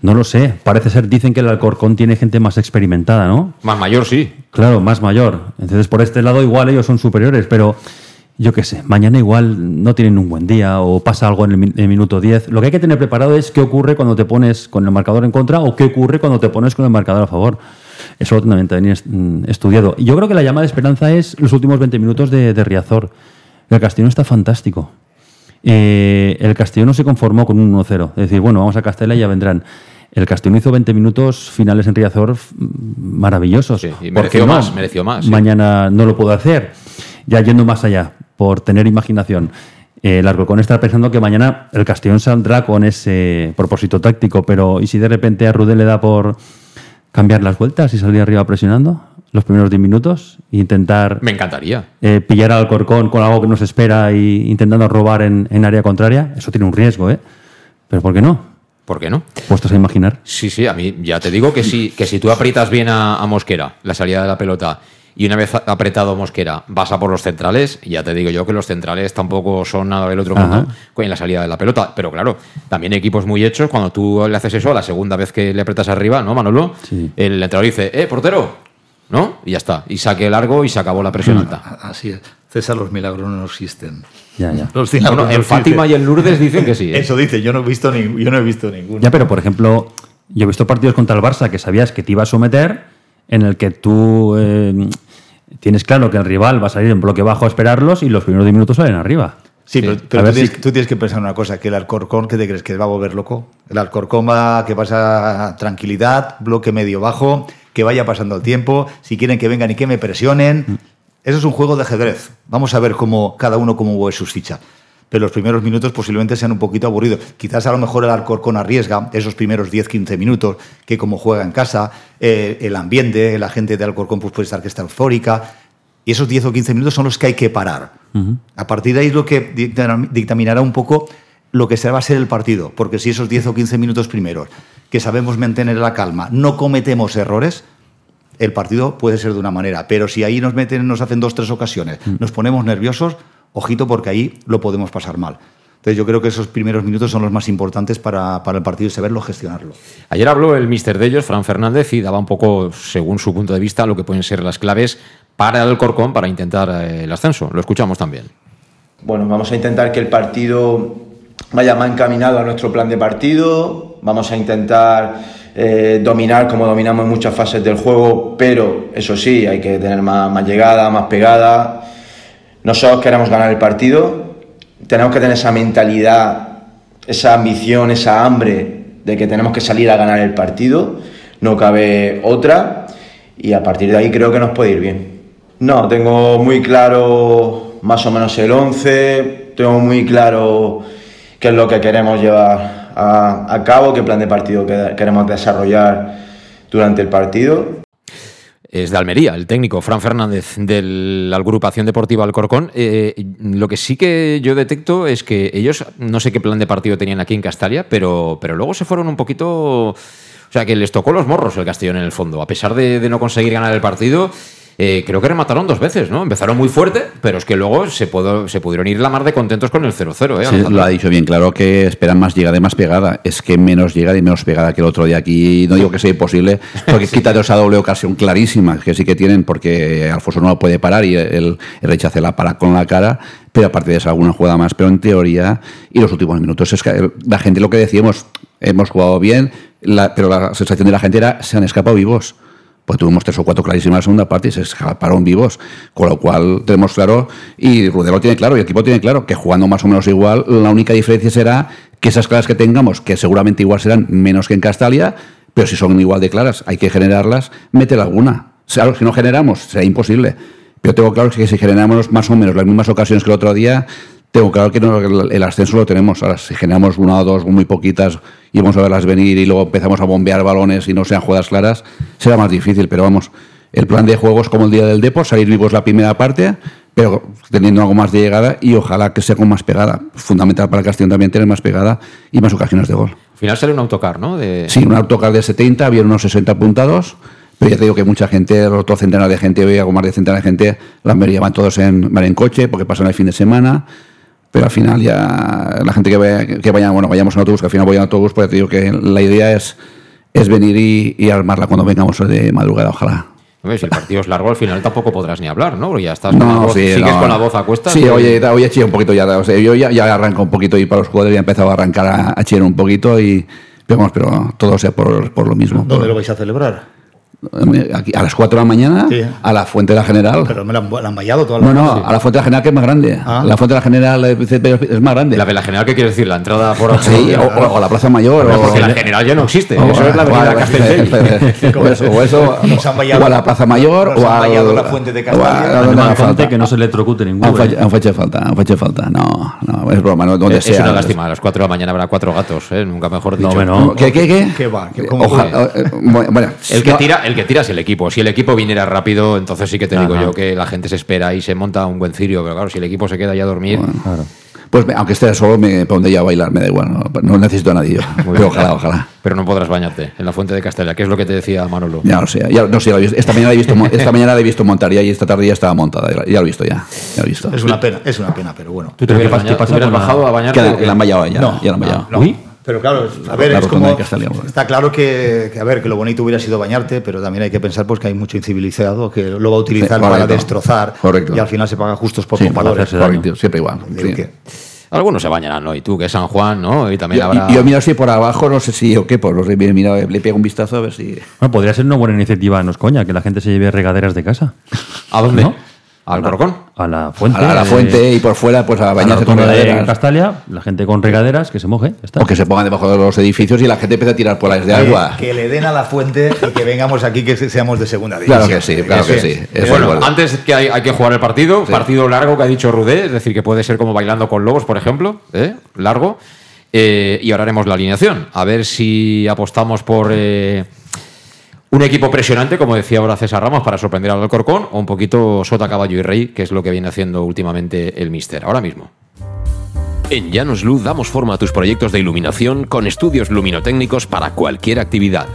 No lo sé. Parece ser, dicen que el Alcorcón tiene gente más experimentada, ¿no? Más mayor, sí. Claro, más mayor. Entonces, por este lado, igual ellos son superiores, pero yo qué sé, mañana igual no tienen un buen día o pasa algo en el, min- en el minuto 10. Lo que hay que tener preparado es qué ocurre cuando te pones con el marcador en contra o qué ocurre cuando te pones con el marcador a favor. Eso lo también es mm, estudiado. Y yo creo que la llamada de esperanza es los últimos 20 minutos de, de Riazor. El Castellón está fantástico. Eh, el Castellón no se conformó con un 1-0. Es decir, bueno, vamos a Castella y ya vendrán. El Castellón hizo 20 minutos finales en Riazor maravillosos. y ¿Por mereció no? más, mereció más, sí. Mañana no lo puedo hacer. Ya yendo más allá, por tener imaginación. Eh, el Alcorcón está pensando que mañana el Castellón saldrá con ese propósito táctico, pero ¿y si de repente a Rudé le da por cambiar las vueltas y salir arriba presionando los primeros 10 minutos e intentar Me encantaría. eh, pillar al Alcorcón con algo que nos espera e intentando robar en, en área contraria? Eso tiene un riesgo, ¿eh? Pero ¿por qué no? ¿Por qué no? Puestos a imaginar. Sí, sí, a mí ya te digo que si, que si tú aprietas bien a, a Mosquera, la salida de la pelota, y una vez apretado Mosquera, vas a por los centrales, ya te digo yo que los centrales tampoco son nada del otro mundo en la salida de la pelota. Pero claro, también equipos muy hechos, cuando tú le haces eso a la segunda vez que le apretas arriba, ¿no, Manolo? El entrenador dice, eh, portero, ¿no? Y ya está. Y saque largo y se acabó la presión alta. Así es. César, los milagros no existen. Ya, ya. Los milagros Bueno, no en existen. Fátima y en Lourdes dicen que sí, ¿eh? Eso dice, yo no he visto, ni, yo no he visto ninguno. Ya, pero por ejemplo, yo he visto partidos contra el Barça que sabías que te iba a someter, en el que tú eh, tienes claro que el rival va a salir en bloque bajo a esperarlos y los primeros 10 minutos salen arriba. Sí, pero, pero A tú, ver tienes, si- tú tienes que pensar una cosa, que el Alcorcón, ¿qué te crees? ¿Que va a volver loco? El Alcorcón va que pasa tranquilidad, bloque medio bajo, que vaya pasando el tiempo, si quieren que vengan y que me presionen. Eso es un juego de ajedrez. Vamos a ver cómo cada uno cómo mueve sus fichas. Pero los primeros minutos posiblemente sean un poquito aburridos. Quizás a lo mejor el Alcorcón arriesga esos primeros 10-15 minutos, que como juega en casa, eh, el ambiente, la gente de Alcorcón pues, puede estar que está eufórica. Y esos 10 o 15 minutos son los que hay que parar. A partir de ahí es lo que dictam- dictaminará un poco lo que será va a ser el partido, porque si esos 10 o 15 minutos primeros, que sabemos mantener la calma, no cometemos errores, el partido puede ser de una manera, pero si ahí nos meten, nos hacen dos, tres ocasiones, nos ponemos nerviosos, ojito porque ahí lo podemos pasar mal. Entonces yo creo que esos primeros minutos son los más importantes para, para el partido y saberlo gestionarlo. Ayer habló el mister de ellos, Fran Fernández, y daba un poco, según su punto de vista, lo que pueden ser las claves para el Corcón para intentar eh, el ascenso. Lo escuchamos también. Bueno, vamos a intentar que el partido vaya más encaminado a nuestro plan de partido. Vamos a intentar eh, dominar como dominamos en muchas fases del juego, pero eso sí, hay que tener más, más llegada, más pegada. Nosotros queremos ganar el partido. Tenemos que tener esa mentalidad, esa ambición, esa hambre de que tenemos que salir a ganar el partido. No cabe otra. Y a partir de ahí creo que nos puede ir bien. No, tengo muy claro más o menos el 11, tengo muy claro qué es lo que queremos llevar a, a cabo, qué plan de partido que- queremos desarrollar durante el partido. Es de Almería, el técnico Fran Fernández de la agrupación deportiva Alcorcón. Eh, lo que sí que yo detecto es que ellos, no sé qué plan de partido tenían aquí en Castalia, pero, pero luego se fueron un poquito. O sea, que les tocó los morros el Castellón en el fondo. A pesar de, de no conseguir ganar el partido, eh, creo que remataron dos veces, ¿no? Empezaron muy fuerte, pero es que luego se, pudo- se pudieron ir la mar de contentos con el 0-0, ¿eh? Sí, lo ha dicho bien claro que esperan más llegada y más pegada. Es que menos llegada y menos pegada que el otro día aquí. No digo que sea imposible, porque quítate esa doble ocasión clarísima que sí que tienen, porque Alfonso no lo puede parar y el, el rechace la para con la cara. Pero aparte de eso, alguna jugada más. Pero en teoría, y los últimos minutos, es que la gente lo que decíamos, hemos jugado bien, la- pero la sensación de la gente era se han escapado vivos. Pues tuvimos tres o cuatro clarísimas en la segunda parte y se escaparon vivos. Con lo cual tenemos claro, y Rudelo tiene claro, y el equipo tiene claro, que jugando más o menos igual, la única diferencia será que esas claras que tengamos, que seguramente igual serán menos que en Castalia, pero si son igual de claras, hay que generarlas, meter alguna. Si no generamos, será imposible. Pero tengo claro que si generamos más o menos las mismas ocasiones que el otro día, tengo claro que no- el ascenso lo tenemos. Ahora, si generamos una o dos muy poquitas y vamos a verlas venir y luego empezamos a bombear balones y no sean jugadas claras, será más difícil. Pero vamos, el plan de juego es como el día del Depor, salir vivos la primera parte, pero teniendo algo más de llegada y ojalá que sea con más pegada. Fundamental para el Castellón también tener más pegada y más ocasiones de gol. Al final sale un autocar, ¿no? De... Sí, un autocar de 70, había unos 60 apuntados, Pero ya te digo que mucha gente, otro centenar de gente, hoy algo más de centenar de gente, la mayoría van todos en, van en coche porque pasan el fin de semana. Pero al final ya la gente que, vaya, que vaya, bueno, vayamos en autobús, que al final voy en autobús, pues te digo que la idea es, es venir y, y armarla cuando vengamos de madrugada, ojalá. Hombre, si el partido es largo, al final tampoco podrás ni hablar, ¿no? Porque ya estás con la voz, sí, sigues no. con la voz a cuestas. Sí, ¿no? oye, hoy he chillado un poquito ya. O sea, yo ya, ya arranco un poquito y para los jugadores ya he empezado a arrancar a, a chillar un poquito y pero, vamos, pero todo sea por, por lo mismo. ¿Dónde por- lo vais a celebrar? Aquí, a las 4 de la mañana, Sí. a la Fuente de la General. Pero me la han, la han vallado toda la No, no, noche. a la Fuente de la General que es más grande. Ah. La Fuente de la General eh, es más grande. La de la general, ¿qué quiere decir? La entrada por. Sí, o, o- o la Plaza Mayor. Hombre, o, porque la general ya no existe. o- Eso es la avenida o- Castelldefels. O eso, o eso, Nos han vallado- o a la Plaza Mayor, o a la Fuente de gente que no se electrocute ninguno. facha- han facha falta, han facha falta. No, no, es broma, no, donde Es sea. una lástima. A las 4 de la mañana habrá cuatro gatos, ¿eh? Nunca mejor dicho. no. ¿Qué, qué, qué? ¿Qué va? ¿Qué- cómo Ojalá, eh, bueno, El que, tira, el que tira es el equipo. Si el equipo viniera rápido, entonces sí que te digo yo que la gente se espera y se monta un buen cirio. Pero claro, si el equipo se queda ya a dormir. Claro. Pues me- aunque esté solo, me pondré ya a bailar, me da igual. No, no necesito a nadie yo. Muy Pero bien. ojalá, ojalá. Pero no podrás bañarte en la fuente de Castella, que es lo que te decía Manolo. Ya lo sé, ya no sé, ya lo he visto. esta mañana la he visto, esta mañana la he visto montar ya y esta tarde ya estaba montada, ya, lo he visto ya, ya lo he visto. Es una pena, es una pena, pero bueno. ¿Tú te ¿Pero qué hubieras, bañado- te hubieras la- bajado a bañarte? Que la, la han vallado ya, No, ya la han vallado. no. Uy. Pero claro, a ver, es como, está claro que, que, a ver, que lo bonito hubiera sido bañarte, pero también hay que pensar pues que hay mucho incivilizado que lo va a utilizar Sí, para destrozar Correcto. y al final se paga justos por Sí, compradores. correcto, siempre igual. Digo sí. que- Algunos se bañarán, ¿no? Y tú, que es San Juan, ¿no? Y también Yo, habrá. y- yo miro así por abajo, no sé si o qué, pues no sé, mira, mira, le pego un vistazo a ver si. Bueno, podría ser una buena iniciativa, no es coña, que la gente se lleve regaderas de casa. ¿A dónde? ¿No? ¿Al Corcón? A la fuente. A la, a la eh, fuente y por fuera, pues a a la bañarse con rotonda de regaderas. Castalia, la gente con regaderas que se moje. ya está. O que se pongan debajo de los edificios y la gente empiece a tirar por las de agua. Que, le den a la fuente y que vengamos aquí que seamos de segunda división. Claro que sí, claro que sí. Eso bueno, es bueno. antes que hay, hay que jugar el partido, Sí. partido largo que ha dicho Rudé, es decir, que puede ser como bailando con lobos, por ejemplo, ¿eh? largo. Eh, y ahora haremos la alineación. A ver si apostamos por eh, un equipo presionante, como decía ahora César Ramos, para sorprender al Alcorcón, o un poquito sota, caballo y rey, que es lo que viene haciendo últimamente el Mister. Ahora mismo. En Llanos Luz damos forma a tus proyectos de iluminación con estudios luminotécnicos para cualquier actividad.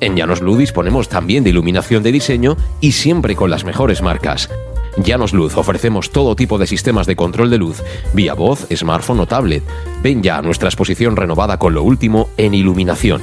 En Llanos Luz disponemos también de iluminación de diseño y siempre con las mejores marcas. Llanos Luz ofrecemos todo tipo de sistemas de control de luz, vía voz, smartphone o tablet. Ven ya a nuestra exposición renovada con lo último en iluminación.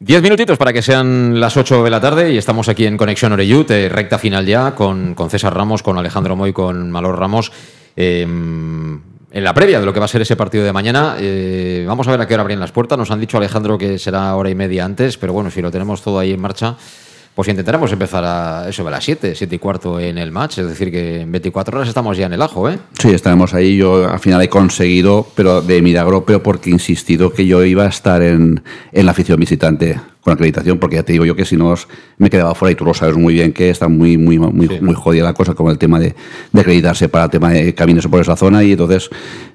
Diez minutitos para que sean las 8 de la tarde y estamos aquí en Conexión Oreyut, eh, recta final ya, con, con César Ramos, con Alejandro Moy, con Malor Ramos. eh, en la previa de lo que va a ser ese partido de mañana, eh, vamos a ver a qué hora abren las puertas. Nos han dicho Alejandro que será hora y media antes, pero bueno, si lo tenemos todo ahí en marcha, pues intentaremos empezar a eso de las 7, 7 y cuarto en el match. Es decir, que en 24 horas estamos ya en el ajo, ¿eh? Sí, estaremos ahí. Yo al final he conseguido, pero de milagro, pero porque he insistido que yo iba a estar en, en la afición visitante con acreditación, porque ya te digo yo que si no os- me quedaba fuera y tú lo sabes muy bien que está muy muy muy, muy jodida la cosa con el tema de, de acreditarse para el tema de caminos por esa zona y entonces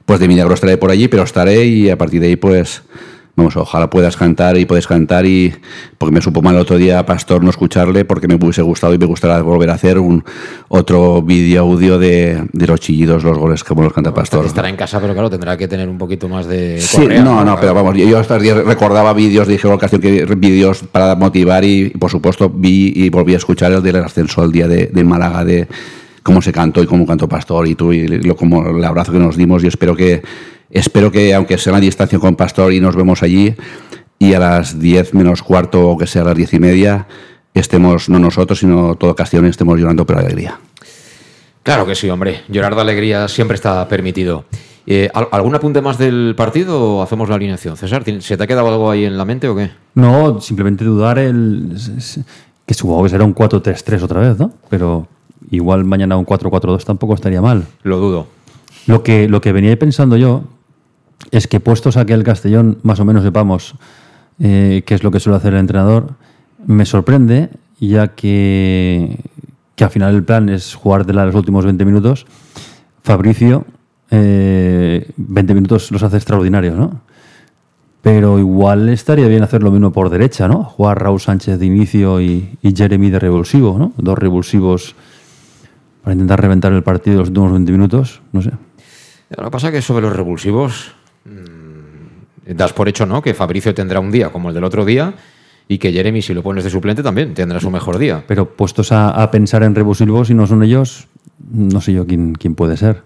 pues de milagro estaré por allí, pero estaré y a partir de ahí pues Vamos, ojalá puedas cantar y puedes cantar y porque me supo mal el otro día a Pastor no escucharle porque me hubiese gustado y me gustaría volver a hacer un otro vídeo audio de, de los chillidos, los goles como los canta Pastor. Estará en casa, pero claro, tendrá que tener un poquito más de. Sí, no, no, pero vamos, yo estos días recordaba vídeos, dije ocasión que vídeos para motivar y, por supuesto vi y volví a escuchar el del ascenso al día de, de Málaga de cómo se cantó y cómo cantó Pastor y tú y lo, como el abrazo que nos dimos y espero que espero que aunque sea a distancia con Pastor y nos vemos allí y a las 10 menos cuarto o que sea a las 10 y media estemos no nosotros sino todo Castellón estemos llorando por alegría. Claro que sí, hombre. Llorar de alegría siempre está permitido. Eh, ¿al- ¿Algún apunte más del partido o hacemos la alineación? César, ¿tien- ¿se te ha quedado algo ahí en la mente o qué? No, simplemente dudar el que supongo que será un 4-3-3 otra vez, ¿no? Pero igual mañana un 4-4-2 tampoco estaría mal. Lo dudo. Lo que, lo que venía pensando yo es que puestos a que el Castellón más o menos sepamos eh, qué es lo que suele hacer el entrenador, me sorprende, ya que, que al final el plan es jugártela los últimos 20 minutos. Fabricio, eh, 20 minutos los hace extraordinarios, ¿no? Pero igual estaría bien hacer lo mismo por derecha, ¿no? Jugar Raúl Sánchez de inicio y, y Jeremy de revulsivo, ¿no? Dos revulsivos para intentar reventar el partido los últimos 20 minutos, no sé. Lo que pasa es que sobre los revulsivos das por hecho, ¿no? Que Fabricio tendrá un día como el del otro día y que Jeremy, si lo pones de suplente, también tendrá su mejor día. Pero puestos a, a pensar en revulsivos y no son ellos, no sé yo quién, quién puede ser.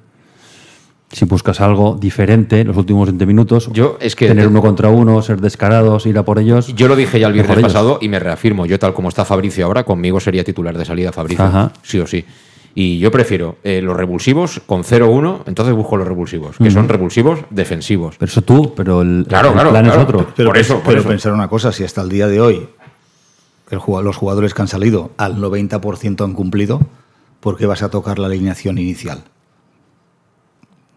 Si buscas algo diferente los últimos 20 minutos, yo es que tener uno contra uno, ser descarados, ir a por ellos. Yo lo dije ya el viernes ellos. pasado y me reafirmo. Yo, tal como está Fabricio ahora, conmigo sería titular de salida Fabricio. Ajá. Sí o sí. Y yo prefiero eh, los revulsivos con 0-1, entonces busco los revulsivos, que son revulsivos defensivos. Pero eso tú, pero el, Claro, el claro, plan claro. es otro. Pero, Por eso, por pero eso. pensar una cosa, si hasta el día de hoy el los jugadores que han salido al 90% han cumplido, ¿por qué vas a tocar la alineación inicial?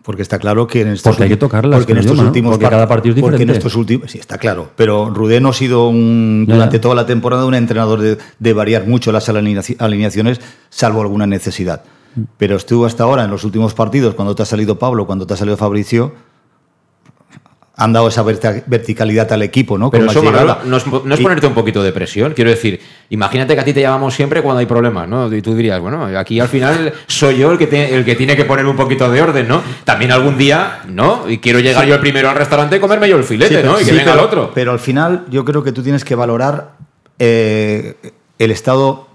Porque está claro que en estos, Porque hay que tocarlas, porque en estos últimos Porque cada partido es porque en diferente. estos últimos sí está claro pero Rudé no ha sido un, durante toda la temporada un entrenador de, de variar mucho las alineaci- alineaciones salvo alguna necesidad Mm. pero estuvo hasta ahora en los últimos partidos cuando te ha salido Pablo cuando te ha salido Fabricio han dado esa verticalidad al equipo, ¿no? Pero Con eso, Manolo, no es, no es ponerte un poquito de presión. Quiero decir, imagínate que a ti te llamamos siempre cuando hay problemas, ¿no? Y tú dirías, bueno, aquí al final soy yo el que, tiene, el que tiene que poner un poquito de orden, ¿no? También algún día, ¿no? Y quiero llegar Sí. yo el primero al restaurante y comerme yo el filete, Sí, pero- ¿no? Y que sí, venga pero- el otro. Pero al final yo creo que tú tienes que valorar eh, el estado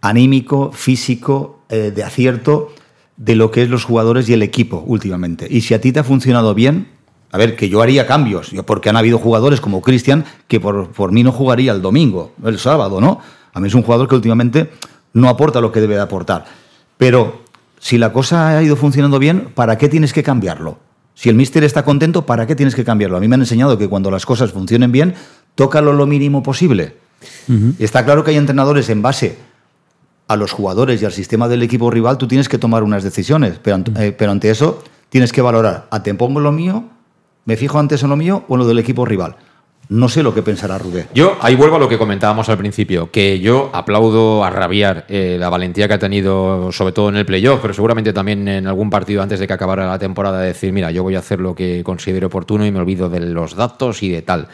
anímico, físico, eh, de acierto de lo que es los jugadores y el equipo últimamente. Y si a ti te ha funcionado bien, a ver, que yo haría cambios, porque han habido jugadores como Cristian que por, por mí no jugaría el domingo, el sábado, ¿no? A mí es un jugador que últimamente no aporta lo que debe de aportar. Pero si la cosa ha ido funcionando bien, ¿para qué tienes que cambiarlo? Si el míster está contento, ¿para qué tienes que cambiarlo? A mí me han enseñado que cuando las cosas funcionen bien, tócalo lo mínimo posible. Está claro que hay entrenadores en base a los jugadores y al sistema del equipo rival, tú tienes que tomar unas decisiones. Pero, eh, pero ante eso, tienes que valorar, ¿a te pongo lo mío? ¿Me fijo antes en lo mío o en lo del equipo rival? No sé lo que pensará Rubén. Yo ahí vuelvo a lo que comentábamos al principio, que yo aplaudo a rabiar eh, la valentía que ha tenido, sobre todo en el playoff, pero seguramente también en algún partido antes de que acabara la temporada, de decir, mira, yo voy a hacer lo que considero oportuno y me olvido de los datos y de tal.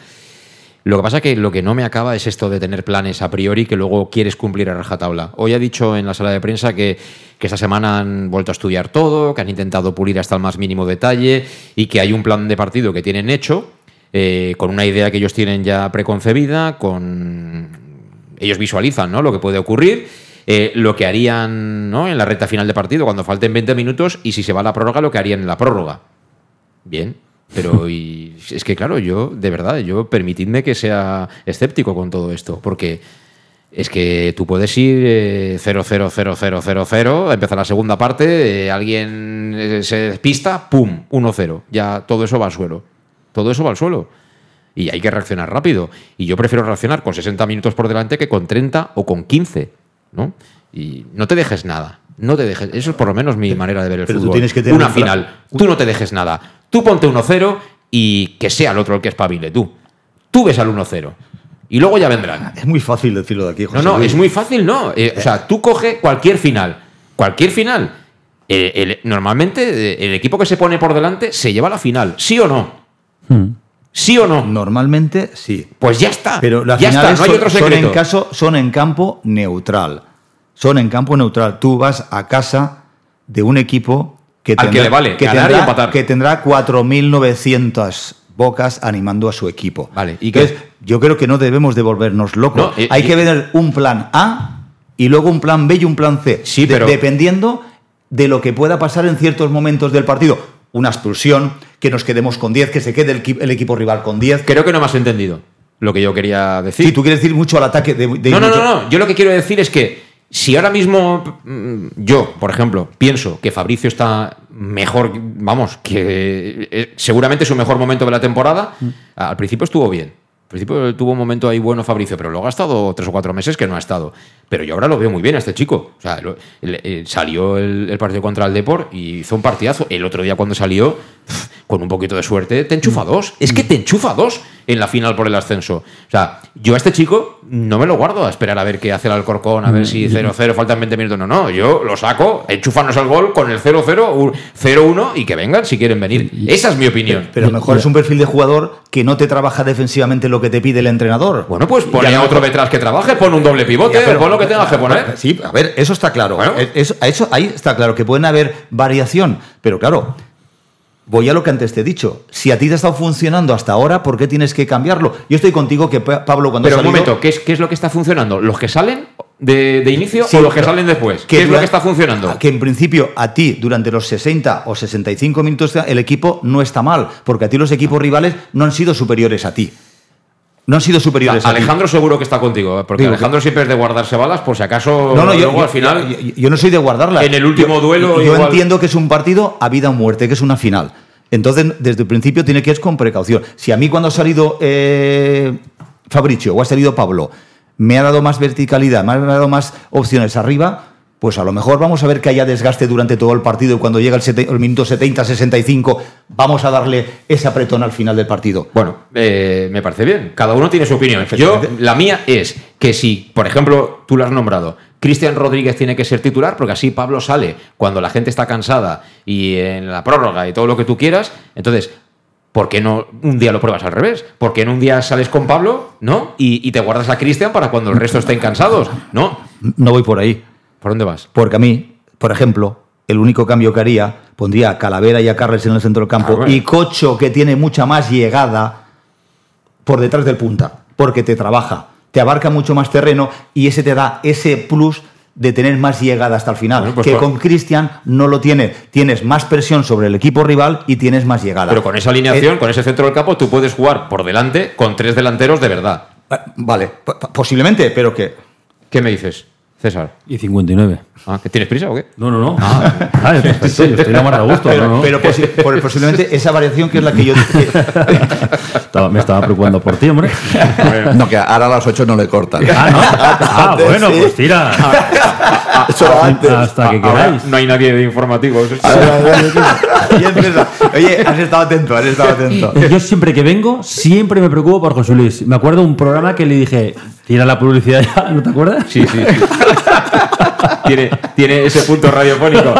Lo que pasa que lo que no me acaba es esto de tener planes a priori que luego quieres cumplir a rajatabla. Hoy ha dicho en la sala de prensa que, esta semana han vuelto a estudiar todo, que han intentado pulir hasta el más mínimo detalle y que hay un plan de partido que tienen hecho, eh, con una idea que ellos tienen ya preconcebida, con ellos visualizan ¿no? lo que puede ocurrir, eh, lo que harían ¿no? en la recta final de partido cuando falten 20 minutos y si se va a la prórroga, lo que harían en la prórroga. Bien, pero y, es que claro, yo, de verdad, yo permitidme que sea escéptico con todo esto, porque es que tú puedes ir eh, 0-0-0-0-0-0, empieza la segunda parte, eh, alguien eh, se despista, ¡pum! 1-0. Ya todo eso va al suelo. Todo eso va al suelo. Y hay que reaccionar rápido. Y yo prefiero reaccionar con 60 minutos por delante que con 30 o con 15. ¿no? Y no te dejes nada. No te dejes. Eso es por lo menos mi manera de ver el Pero tú fútbol. tienes que tener Una final. Tú no te dejes nada. Tú ponte 1-0 y que sea el otro el que espabile. Tú. Tú ves al 1-0. Y luego ya vendrán. Es muy fácil decirlo de aquí, José No, no, Luis. es muy fácil, no. Eh, o sea, tú coge cualquier final. Cualquier final. Eh, el- normalmente eh, el equipo que se pone por delante se lleva la final. ¿Sí o no? ¿Sí o no? Normalmente sí. Pues ya está. Pero las ya está, finales no hay son- otro son, secreto. en caso, son en campo neutral. Son en campo neutral. Tú vas a casa de un equipo que Al que le vale, que tendrá, que tendrá 4.900 bocas animando a su equipo. Vale, ¿y? Entonces, yo creo que no debemos de volvernos locos. No, eh, Hay y- que ver un plan A y luego un plan B y un plan C. Sí, De- pero- dependiendo de lo que pueda pasar en ciertos momentos del partido. Una expulsión, que nos quedemos con 10, que se quede el, equi- el equipo rival con 10. Creo que no me has entendido lo que yo quería decir. Sí, tú quieres decir mucho al ataque de, de- no, no, no, no. Yo lo que quiero decir es que si ahora mismo mm, yo, por ejemplo, pienso que Fabricio está mejor, vamos, que eh, seguramente es su mejor momento de la temporada, al principio estuvo bien. Al principio tuvo un momento ahí bueno Fabricio, pero luego ha estado tres o cuatro meses que no ha estado. Pero yo ahora lo veo muy bien a este chico. O sea, lo- el- el- salió el, el partido contra el Deport y hizo un partidazo. El otro día cuando salió, con un poquito de suerte, te enchufa dos. Es que te enchufa dos en la final por el ascenso. O sea, yo a este chico no me lo guardo a esperar a ver qué hace el Alcorcón, a ver si 0-0, faltan 20 minutos. No, no, yo lo saco, enchufanos al gol con el 0-0, u- 0-1 y que vengan si quieren venir. Esa es mi opinión. Pero mejor es un perfil de jugador que no te trabaja defensivamente lo que te pide el entrenador. Bueno, pues pone Y a lo otro detrás que trabaje, pon un doble pivote, Ya, pero- pon lo que tengas que poner. Sí, a ver, eso está claro. Bueno. Eh, Eso, eso- ahí está claro que pueden haber variación, pero claro, voy a lo que antes te he dicho. Si a ti te ha estado funcionando hasta ahora, ¿por qué tienes que cambiarlo? Yo estoy contigo que Pa- Pablo cuando Pero un momento, ¿qué es, ¿qué es lo que está funcionando? ¿Los que salen de, de inicio Sí, o los que salen después? que ¿Qué es lo que está funcionando? Que en principio a ti durante los 60 o 65 minutos el equipo no está mal, porque a ti los equipos rivales no han sido superiores a ti. No han sido superiores a. Alejandro seguro que está contigo, ¿eh? porque Digo, Alejandro siempre es de guardarse balas por si acaso No, no, yo, luego yo- al final... yo, yo no soy de guardarla. En el último Yo- duelo Yo, igual- entiendo que es un partido a vida o muerte, que es una final. Entonces, desde el principio tiene que ir con precaución. Si a mí cuando ha salido eh, Fabricio o ha salido Pablo, me ha dado más verticalidad, me ha dado más opciones arriba, pues a lo mejor vamos a ver que haya desgaste durante todo el partido y cuando llega el, sete- el minuto 70-65 vamos a darle ese apretón al final del partido. Bueno, eh, me parece bien. Cada uno tiene su opinión. Yo, la mía es que si, por ejemplo, tú lo has nombrado, Cristian Rodríguez tiene que ser titular, porque así Pablo sale cuando la gente está cansada y en la prórroga y todo lo que tú quieras. Entonces, ¿por qué no un día lo pruebas al revés? ¿Por qué en un día sales con Pablo, ¿no? Y, y te guardas a Cristian para cuando el resto estén cansados, ¿no? No voy por ahí. ¿Por dónde vas? Porque a mí, por ejemplo, el único cambio que haría, pondría a Calavera y a Carles en el centro del campo Ah, bueno. y Cocho, que tiene mucha más llegada, por detrás del punta, porque te trabaja, te abarca mucho más terreno y ese te da ese plus de tener más llegada hasta el final. Bueno, pues que con- con Cristian no lo tiene. Tienes más presión sobre el equipo rival y tienes más llegada. Pero con esa alineación, Eh, con ese centro del campo, tú puedes jugar por delante con tres delanteros de verdad. vale, po- posiblemente, pero que ¿Qué me dices? César. Y 59. Ah, ¿que ¿Tienes prisa o qué? No, no, no. Ah, Ah, perfecto, yo estoy más a gusto. Pero, no, no. pero posi- por- posiblemente esa variación que es la que yo. Estaba- me estaba preocupando por ti, hombre. No, que ahora a las 8 no le cortan. Ah, ¿no? Ah, Antes bueno, sí. pues tira. Eso era antes. Hasta que Ahora queráis. no hay nadie de empieza, Oye, has estado atento, has estado atento. Yo siempre que vengo, siempre me preocupo por José Luis. Me acuerdo de un programa que le dije, tira la publicidad ya, ¿no te acuerdas? Sí, sí, sí. tiene, tiene ese punto radiofónico.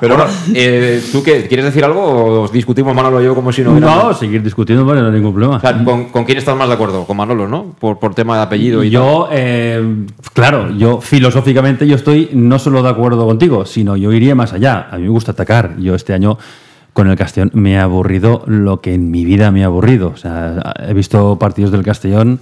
Pero bueno, eh, ¿tú qué? ¿Quieres decir algo o os discutimos Manolo y yo como si no hubiera No, seguir discutiendo, vale, no hay ningún problema. O sea, ¿con, con quién estás más de acuerdo? Con Manolo, ¿no? Por, por tema de apellido y yo, eh, claro, yo filosóficamente yo estoy no solo de acuerdo contigo, sino yo iría más allá. A mí me gusta atacar. Yo este año con el Castellón me ha aburrido lo que en mi vida me ha aburrido. O sea, he visto partidos del Castellón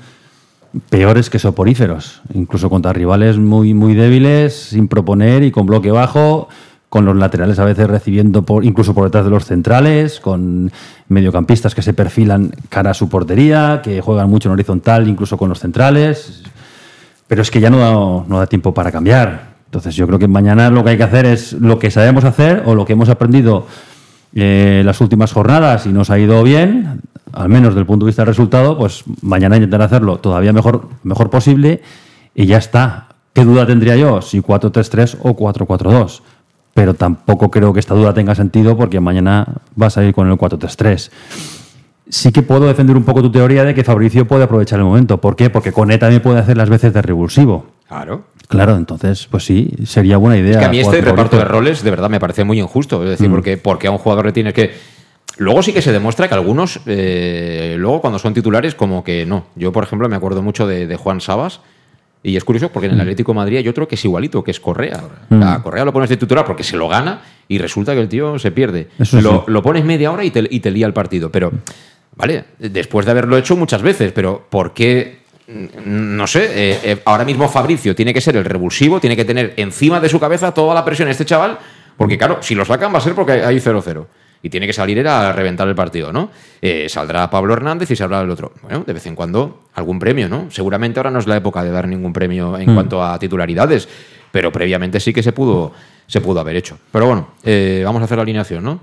peores que soporíferos, incluso contra rivales muy, muy débiles, sin proponer y con bloque bajo, con los laterales a veces recibiendo por, incluso por detrás de los centrales, con mediocampistas que se perfilan cara a su portería, que juegan mucho en horizontal, incluso con los centrales. Pero es que ya no da, no da tiempo para cambiar. Entonces yo creo que mañana lo que hay que hacer es lo que sabemos hacer o lo que hemos aprendido eh, las últimas jornadas y nos ha ido bien, al menos desde el punto de vista del resultado, pues mañana intentar hacerlo todavía mejor, mejor posible y ya está. ¿Qué duda tendría yo si 4-3-3 o 4-4-2? Pero tampoco creo que esta duda tenga sentido porque mañana vas a ir con el 4-3-3 sí que puedo defender un poco tu teoría de que Fabricio puede aprovechar el momento. ¿Por qué? Porque Coné también puede hacer las veces de revulsivo. Claro. Claro, entonces, pues sí, sería buena idea. Es que a mí este reparto de roles de verdad me parece muy injusto. Es decir, Mm. porque, porque a un jugador le tienes que. Luego sí que se demuestra que algunos, eh, luego cuando son titulares, como que no. Yo, por ejemplo, me acuerdo mucho de, de Juan Sabas. Y es curioso porque en el Mm. Atlético de Madrid hay otro que es igualito, que es Correa. Mm. A Correa lo pones de titular porque se lo gana y resulta que el tío se pierde. Eso lo, sí. lo pones media hora y te, y te lía el partido. Pero, vale, después de haberlo hecho muchas veces, pero ¿por qué? Mm, No sé, eh, eh, ahora mismo Fabricio tiene que ser el revulsivo, tiene que tener encima de su cabeza toda la presión este chaval, porque claro, si lo sacan va a ser porque hay 0-0. Y tiene que salir a reventar el partido, ¿no? Eh, saldrá Pablo Hernández y saldrá el otro. Bueno, de vez en cuando algún premio, ¿no? Seguramente ahora no es la época de dar ningún premio en Mm. cuanto a titularidades, pero previamente sí que se pudo, se pudo haber hecho. Pero bueno, eh, vamos a hacer la alineación, ¿no?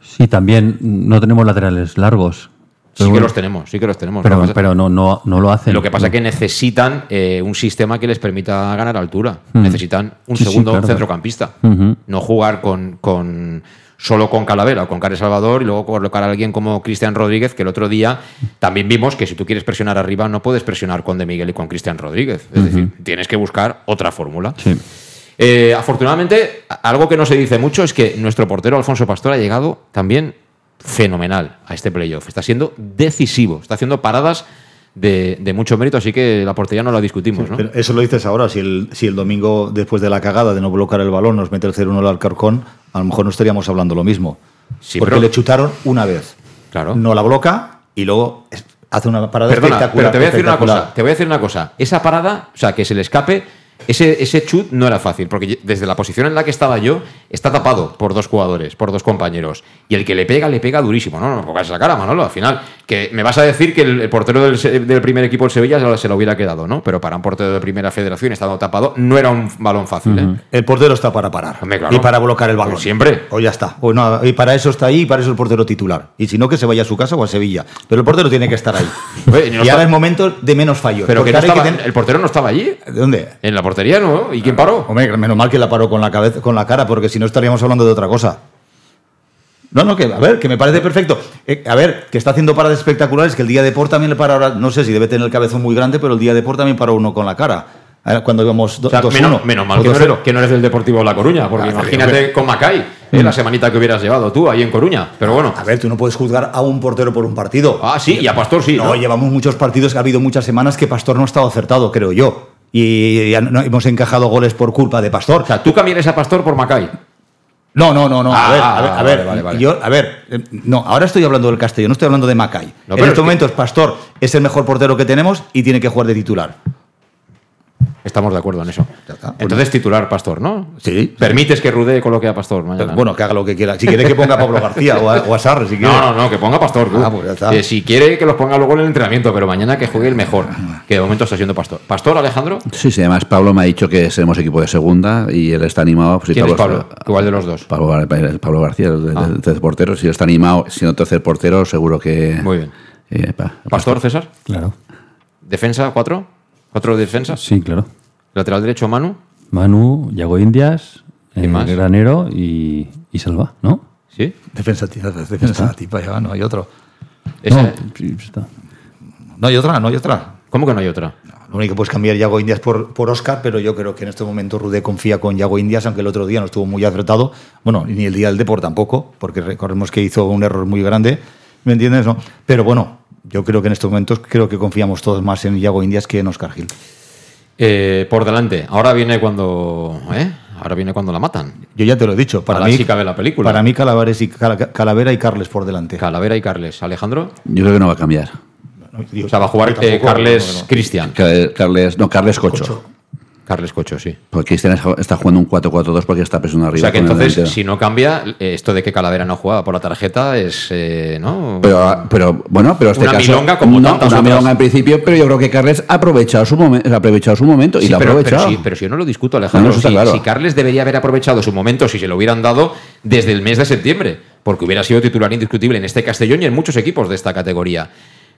Sí, también no tenemos laterales largos. Sí que los tenemos, sí que los tenemos. Pero, pasa- pero no, no, no lo hacen. Lo que pasa es que necesitan eh, un sistema que les permita ganar altura. Mm. Necesitan un Sí, sí, segundo claro. centrocampista. No jugar con, con- solo con Calavera o con Care Salvador y luego colocar a alguien como Cristian Rodríguez, que el otro día también vimos que si tú quieres presionar arriba no puedes presionar con De Miguel y con Cristian Rodríguez. Es decir, tienes que buscar otra fórmula. Sí. Eh, afortunadamente, algo que no se dice mucho es que nuestro portero Alfonso Pastor ha llegado también fenomenal a este playoff. Está siendo decisivo, está haciendo paradas de, de mucho mérito, así que la portería no la discutimos, ¿no? Pero eso lo dices ahora. Si el, si el domingo, después de la cagada de no bloquear el balón, nos mete el 0-1 al Alcarcón, a lo mejor no estaríamos hablando lo mismo. Sí, Porque pero- le chutaron una vez. Claro. No la bloca y luego hace una parada Perdona, espectacular. pero te voy a decir una cosa. Te voy a decir una cosa. Esa parada, o sea, que se le escape, ese, ese chut no era fácil, porque desde la posición en la que estaba yo, está tapado por dos jugadores, por dos compañeros. Y el que le pega, le pega durísimo. No, no, no pongas esa cara, Manolo. Al final, que me vas a decir que el, el portero del, del primer equipo del Sevilla se lo- se lo hubiera quedado, ¿no? Pero para un portero de primera federación, estando tapado, no era un balón fácil, ¿eh? El portero está para parar. Hombre, claro. Y para bloquear el balón. Pues siempre. O ya está. O no, y para eso está ahí y para eso el portero titular. Y si no, que se vaya a su casa o a Sevilla. Pero el portero tiene que estar ahí. Oye, y no y está- ahora es momento de menos fallos. Pero que no estaba, tener- el portero no estaba allí. ¿De dónde? En la portería, ¿no? ¿Y quién paró? Hombre, menos mal que la paró con la cabeza, con la cara, porque si no estaríamos hablando de otra cosa. No, no, que a ver, que me parece perfecto. Eh, a ver, que está haciendo paradas espectaculares, que el día de Port también le para ahora, no sé si debe tener el cabezón muy grande, pero el día de Port también paró uno con la cara. Cuando íbamos do- O sea, 2-1. menos, menos mal que no, 2-0. eres, que no eres del Deportivo La Coruña, porque Ah, imagínate con Macay, eh, la semanita que hubieras llevado tú ahí en Coruña. Pero bueno. A ver, tú no puedes juzgar a un portero por un partido. Ah, sí, y a Pastor sí. No, ¿no? llevamos muchos partidos, ha habido muchas semanas que Pastor no ha estado acertado, creo yo. Y ya no- hemos encajado goles por culpa de Pastor. O sea, tú cambiarías a Pastor por Macay. No, no, no, no. a Ah, ver, a ver, a ver. vale, vale. Yo, a ver, eh, no, ahora estoy hablando del Castellón, no estoy hablando de Macay. No, en estos momentos, Pastor es el mejor portero que tenemos y tiene que jugar de titular. Estamos de acuerdo en eso. Entonces titular Pastor, ¿no? Sí. Permites que Rude coloque a Pastor mañana. Pero, bueno, que haga lo que quiera. Si quiere que ponga a Pablo García o a, o a Sarri, si quiere. No, no, no, que ponga Pastor. tú. Ah, pues ya está. Que si quiere que los ponga luego en el entrenamiento, pero mañana que juegue el mejor. Que de momento está siendo Pastor. ¿Pastor, Alejandro? Sí, sí, además Pablo me ha dicho que seremos equipo de segunda y él está animado. pues, si ¿Quién es Pablo? ¿Cuál de los dos? Pablo, Gar- Pablo García, el- Ah. el tercer portero. Si él está animado, siendo tercer portero, seguro que. Muy bien. eh, pa- ¿Pastor, César? Claro. ¿Defensa cuatro? ¿Cuatro de defensa? Sí, claro. ¿Lateral derecho, Manu? Manu, Yago Indias, ¿Quién eh, más? Granero y, y Salva, ¿no? ¿Sí? Defensa, tía, defensa tipa, ya no hay otro. Esa- No, está. No hay otra, no hay otra. ¿Cómo que no hay otra? Lo único que puedes cambiar Yago Indias por, por Oscar, pero yo creo que en este momento Rudé confía con Yago Indias, aunque el otro día no estuvo muy acertado. Bueno, ni el día del Deport tampoco, porque recordemos que hizo un error muy grande. ¿Me entiendes? No? Pero bueno, yo creo que en estos momentos creo que confiamos todos más en Yago Indias que en Oscar Gil. Eh, por delante. Ahora viene cuando. ¿eh? Ahora viene cuando la matan. Yo ya te lo he dicho. Para mí, sí cabe la película. Para mí, Calavares y, Cala- Calavera y Carles por delante. Calavera y Carles. ¿Alejandro? Yo creo que no va a cambiar. O sea, va a jugar eh, Carles Cristian. Car- Carles, no, Carles Cocho. Carles Cocho, sí. Porque Cristian está- jugando un 4-4-2 porque está O arriba. sea que entonces, si no cambia, eh, esto de que Calavera no juega por la tarjeta es. eh, ¿No? Pero, pero bueno, pero este Una caso, milonga como no, tantas una otras. milonga en principio, pero yo creo que Carles ha aprovechado su momento, ha aprovechado su momento y lo ha pero, aprovechado. pero sí, pero si yo no lo discuto, Alejandro. No, no, eso está si, claro. si Carles debería haber aprovechado su momento si se lo hubieran dado desde el mes de septiembre, porque hubiera sido titular indiscutible en este Castellón y en muchos equipos de esta categoría.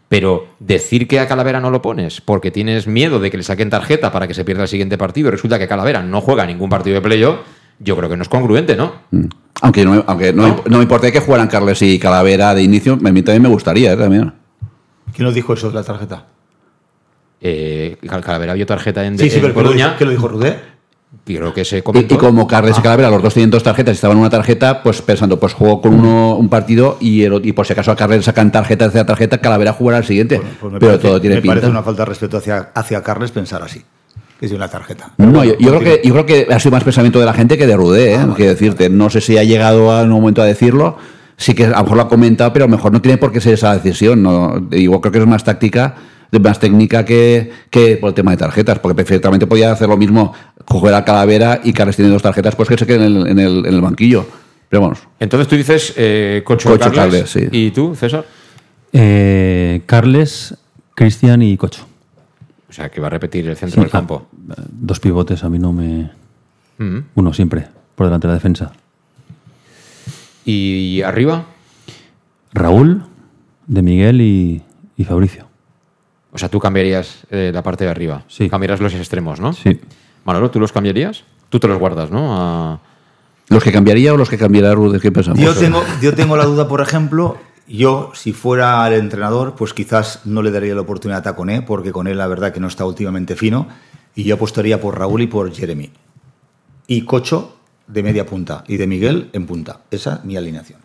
Pero decir que a Calavera no lo pones porque tienes miedo de que le saquen tarjeta para que se pierda el siguiente partido y resulta que Calavera no juega ningún partido de playoff, yo creo que no es congruente, ¿no? Aunque, no, aunque no, no me importa que jugaran Carles y Calavera de inicio, a mí también me gustaría. ¿eh? también. ¿Quién nos dijo eso de la tarjeta? Eh, Cal- Calavera vio tarjeta en, Sí, sí, en pero ¿qué lo Coruña. dijo- qué lo dijo Rudé? Creo que se Y, comentó. y como Carles y Ah. Calavera, los dos tienen dos tarjetas, y estaban en una tarjeta, pues pensando, pues juego con uno un partido y, el- y por si acaso a Carles le sacan tarjeta hacia tarjeta, Calavera jugará al siguiente. Pues me pero parece- todo tiene me pinta. parece una falta de respeto hacia, hacia Carles pensar así. Que es de una tarjeta. No, yo, yo creo que, yo creo que ha sido más pensamiento de la gente que de Rudé, ¿eh? Quiero decirte, no sé si ha llegado a un momento a decirlo, sí que a lo mejor lo ha comentado, pero a lo mejor no tiene por qué ser esa decisión. No, digo, creo que es más táctica, más técnica que, que por el tema de tarjetas, porque perfectamente podía hacer lo mismo, coger a Calavera y Carles tiene dos tarjetas, pues que se quede en el, en el, en el banquillo. Pero vamos, Entonces tú dices eh, Cocho, Cocho, Carles, Carles, sí. ¿Y tú, César? Eh, Carles, Cristian y Cocho. O sea, que va a repetir el centro Sí, del campo. ah, Dos pivotes a mí no me... Mm. Uno siempre, por delante de la defensa. ¿Y arriba? Raúl, De Miguel y, y Fabricio. O sea, tú cambiarías eh, la parte de arriba. Sí. Cambiarías los extremos, ¿no? Sí. Manolo, ¿tú los cambiarías? Tú te los guardas, ¿no? A- ¿los que cambiaría o los que cambiará Rudé? ¿Qué pensamos? Yo tengo, yo tengo la duda, por ejemplo, yo, si fuera el entrenador, pues quizás no le daría la oportunidad a Coné, porque con él la verdad que no está últimamente fino, y yo apostaría por Raúl y por Jeremy. Y Cocho de media punta, y de Miguel en punta. Esa es mi alineación.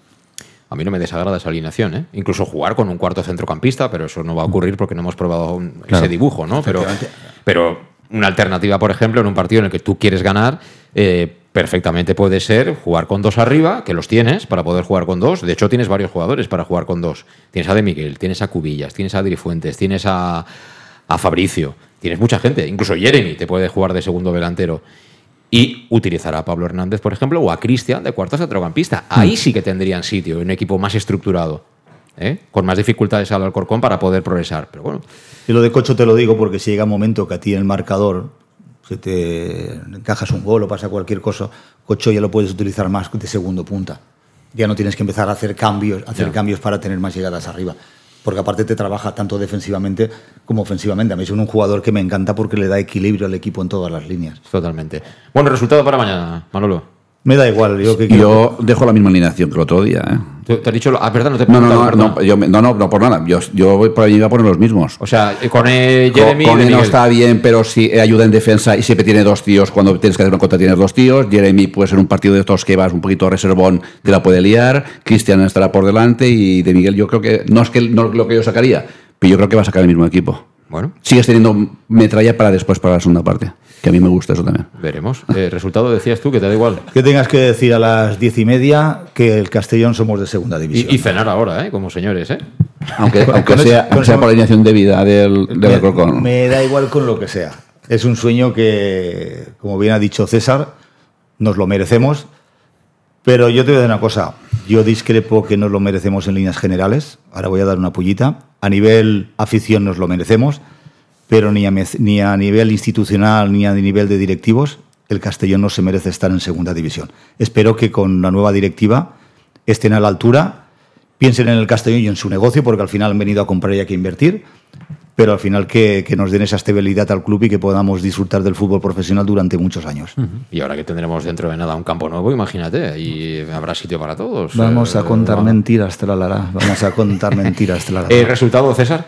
A mí no me desagrada esa alineación, ¿eh? Incluso jugar con un cuarto centrocampista, pero eso no va a ocurrir porque no hemos probado Claro. ese dibujo, ¿no? Pero, pero una alternativa, por ejemplo, en un partido en el que tú quieres ganar, eh, perfectamente puede ser jugar con dos arriba, que los tienes para poder jugar con dos. De hecho, tienes varios jugadores para jugar con dos. Tienes a De Miguel, tienes a Cubillas, tienes a Adri Fuentes, tienes a, a Fabricio, tienes mucha gente. Incluso Jeremy te puede jugar de segundo delantero. Y utilizar a Pablo Hernández, por ejemplo, o a Cristian de cuarto centrocampista. Ahí sí que tendrían sitio, un equipo más estructurado, ¿eh? con más dificultades al Alcorcón para poder progresar. Pero bueno, Y lo de Cocho te lo digo porque si llega un momento que a ti en el marcador se te encajas un gol o pasa cualquier cosa, Cocho ya lo puedes utilizar más de segundo punta. Ya no tienes que empezar a hacer cambios, hacer Ya. cambios para tener más llegadas arriba. Porque aparte te trabaja tanto defensivamente como ofensivamente. A mí es un jugador que me encanta porque le da equilibrio al equipo en todas las líneas. totalmente. Bueno, resultado para mañana, Manolo. Me da igual, yo que Yo dejo la misma alineación que el otro día. ¿eh? ¿Tú- ¿Te has dicho? lo- Ah, verdad, no te he No, no, preguntado, no, no, yo me- no, no, no, por nada. Yo, yo voy por ahí iba a poner los mismos. O sea, eh, con eh, Jeremy Con- y De Cone no está bien, pero sí eh, ayuda en defensa y siempre tiene dos tíos. Cuando tienes que hacer una contra tienes dos tíos. Jeremy puede ser un partido de estos que vas un poquito reservón, te la puede liar. Cristian estará por delante y de Miguel yo creo que no es que no es lo que yo sacaría, pero yo creo que va a sacar el mismo equipo. Bueno, Sigues teniendo metralla para después para la segunda parte, que a mí me gusta eso también. veremos. Eh, resultado decías tú que te da igual. que tengas que decir a las diez y media que el Castellón somos de segunda división. Y, y cenar ahora, ¿eh? Como señores, ¿eh? Aunque, aunque sea, aunque sea por alineación de vida del, del Alcorcón. me da igual con lo que sea. es un sueño que, como bien ha dicho César, nos lo merecemos. Pero yo te voy a decir una cosa. Yo discrepo que nos lo merecemos en líneas generales. Ahora voy a dar una pullita. A nivel afición nos lo merecemos, pero ni a, ni a nivel institucional ni a nivel de directivos, el Castellón no se merece estar en segunda división. Espero que con la nueva directiva estén a la altura, piensen en el Castellón y en su negocio, porque al final han venido a comprar y hay que invertir, pero al final que, que nos den esa estabilidad al club y que podamos disfrutar del fútbol profesional durante muchos años. Y ahora que tendremos dentro de nada un campo nuevo, imagínate, ahí habrá sitio para todos. Vamos Eh, a contar bueno. mentiras, tralará. Vamos a contar mentiras, tralará. ¿El resultado, César?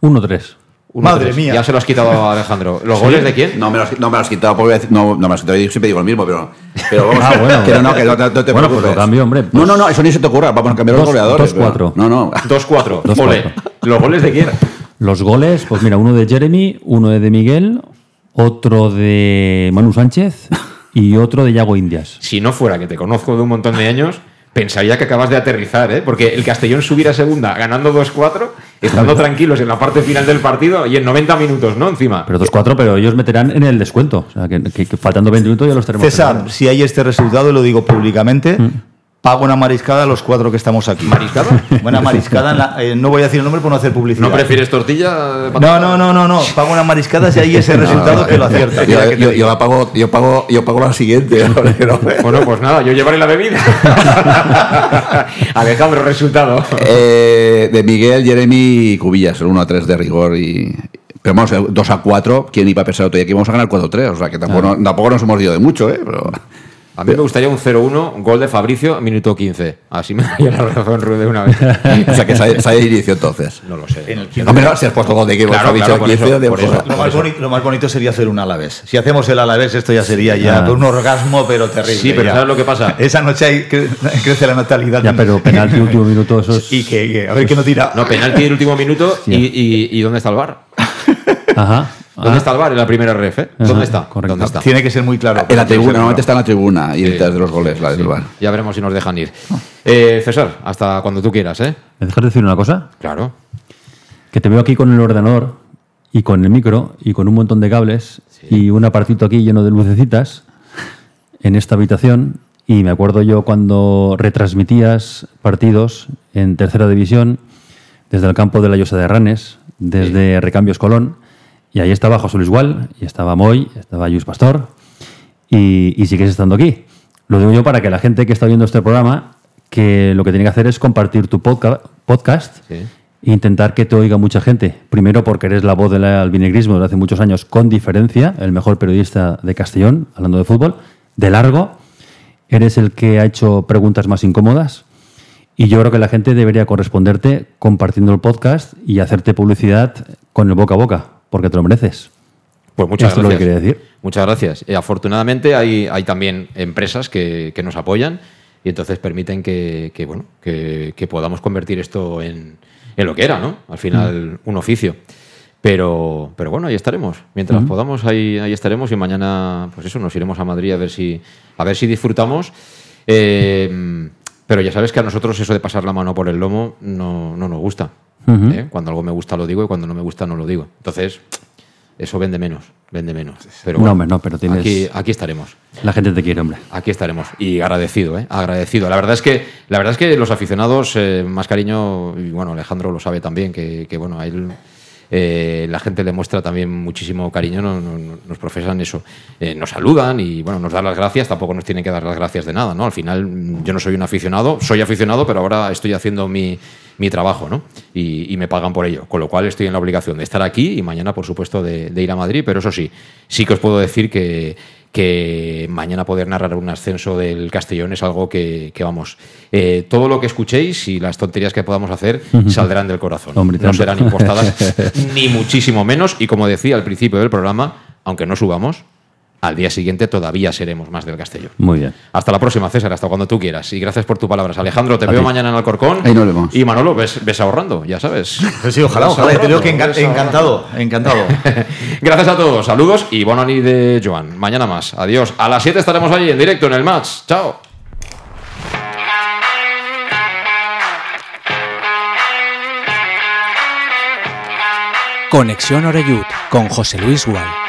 1-3. Uno, Madre tres. mía. Ya se lo has quitado a Alejandro. ¿Los ¿Sí? goles de quién? No me los, no me los has quitado, porque voy a decir- no, no me los quitado. Yo siempre digo lo mismo, pero, pero vamos Ah, bueno. que no, no, que no, no te Bueno, pues preocupes. lo cambio, hombre, pues- No, no, no, eso ni se te ocurra. Vamos a cambiar Dos- los goleadores. dos, cuatro. pero- No, no. 2-4. Dos, Ole. cuatro. ¿Los goles de quién? Los goles, pues mira, uno de Jeremy, uno de Miguel, otro de Manu Sánchez y otro de Yago Indias. Si no fuera que te conozco de un montón de años, pensaría que acabas de aterrizar, ¿eh? Porque el Castellón subir a segunda ganando 2-4, estando tranquilos en la parte final del partido y en 90 minutos, ¿no? Encima. Pero 2-4, pero ellos meterán en el descuento. O sea, que, que- que faltando 20 minutos ya los tenemos. César, si hay este resultado, y lo digo públicamente, pago una mariscada a los cuatro que estamos aquí. ¿Mariscada? Buena mariscada. en la- eh, no voy a decir el nombre por no hacer publicidad. ¿No prefieres tortilla? No, no, no, no, no. Pago una mariscada si hay ese resultado que lo acierta. Yo, yo, yo la pago, yo, pago, yo pago la siguiente. Bueno, pues nada, yo llevaré la bebida. Alejandro, resultado. Eh, de Miguel, Jeremy y Cubillas, el 1 a 3 de rigor y. Pero vamos, el 2 a 4, ¿quién iba a pensar otro día que íbamos a ganar 4 a 3? O sea que tampoco, no- tampoco nos hemos ido de mucho, ¿eh? Pero, A mí me gustaría un 0-1, gol de Fabricio, minuto 15. Así me daría la razón Rude de una vez. o sea que se, se ha inicio entonces. No lo sé. Hombre, no, si has puesto gol de equipo, Claro, has dicho claro, por 15, eso, de- por eso. Lo más, bonito, lo más bonito sería hacer un Alavés. Si hacemos el Alavés, esto ya sería ya Ah. un orgasmo, pero terrible. Sí, pero ya. ¿sabes lo que pasa? Esa noche hay, cre- crece la natalidad. Ya, pero penalti último minuto, eso es. Y que, que- a ver qué no tira. No, penalti del último minuto y, y- y ¿dónde está el bar? Ajá. ¿Dónde Ah. está el bar en la primera ref? eh? ¿Dónde está? correcto. ¿Dónde está? Tiene que ser muy claro. En la tribuna, normalmente está en la tribuna y Sí. detrás de los goles, la del bar. Ya veremos si nos dejan ir. Eh, César, hasta cuando tú quieras, ¿eh? ¿Me dejas decir una cosa? Claro. Que te veo aquí con el ordenador y con el micro y con un montón de cables y un apartito aquí lleno de lucecitas en esta habitación. Y me acuerdo yo cuando retransmitías partidos en tercera división desde el campo de la Llosa de Ranes, desde Recambios Colón. Y ahí estaba José Luis Gual, y estaba Moy, estaba Luis Pastor, y, y sigues estando aquí. Lo digo yo para que la gente que está viendo este programa, que lo que tiene que hacer es compartir tu podca- podcast Sí. e intentar que te oiga mucha gente. Primero porque eres la voz del albinegrismo desde hace muchos años, con diferencia, el mejor periodista de Castellón, hablando de fútbol, de largo. Eres el que ha hecho preguntas más incómodas. Y yo creo que la gente debería corresponderte compartiendo el podcast y hacerte publicidad con el boca a boca, porque te lo mereces. Pues muchas Esto es lo gracias. que quería decir. Muchas gracias. Eh, afortunadamente hay, hay también empresas que, que nos apoyan y entonces permiten que, que, bueno, que, que podamos convertir esto en, en lo que era, ¿no? Al final, un oficio. Pero, pero bueno, ahí estaremos. Mientras Ujú. podamos, ahí, ahí estaremos y mañana, pues eso, nos iremos a Madrid a ver si, a ver si disfrutamos. Eh, pero ya sabes que a nosotros eso de pasar la mano por el lomo no, no nos gusta. ¿Eh? Cuando algo me gusta lo digo y cuando no me gusta no lo digo. Entonces, eso vende menos, vende menos. Pero No, bueno, hombre, no, pero tienes- aquí, aquí estaremos. La gente te quiere, hombre. Aquí estaremos. Y agradecido, ¿eh? Agradecido. La verdad es que, la verdad es que los aficionados, eh, más cariño, y bueno, Alejandro lo sabe también, que, que, bueno, a él eh, la gente le muestra también muchísimo cariño, no- no- no- nos profesan eso. Eh, nos saludan y bueno, nos dan las gracias, tampoco nos tienen que dar las gracias de nada, ¿no? Al final mm, yo no soy un aficionado, soy aficionado, pero ahora estoy haciendo mi, mi trabajo, ¿no? Y, y me pagan por ello. Con lo cual estoy en la obligación de estar aquí y mañana, por supuesto, de, de ir a Madrid, pero eso sí, sí que os puedo decir que, que mañana poder narrar un ascenso del Castellón es algo que, que, vamos, eh, todo lo que escuchéis y las tonterías que podamos hacer saldrán del corazón. Hombre, no serán impostadas ni muchísimo menos. Y como decía al principio del programa, aunque no subamos, al día siguiente todavía seremos más del Castellón. Muy bien. Hasta la próxima, César, hasta cuando tú quieras. Y gracias por tus palabras. Alejandro, te A veo ti. mañana en Alcorcón. Ahí nos vemos. Y Manolo, ves, ves ahorrando, ya sabes. Pues sí, ojalá, ojalá. Te digo que enca- encantado, encantado. Gracias a todos, saludos y bona nit de Joan. Mañana más. Adiós. A las 7 estaremos ahí en directo en el match. Chao. Conexión Oreyud con José Luis Gual.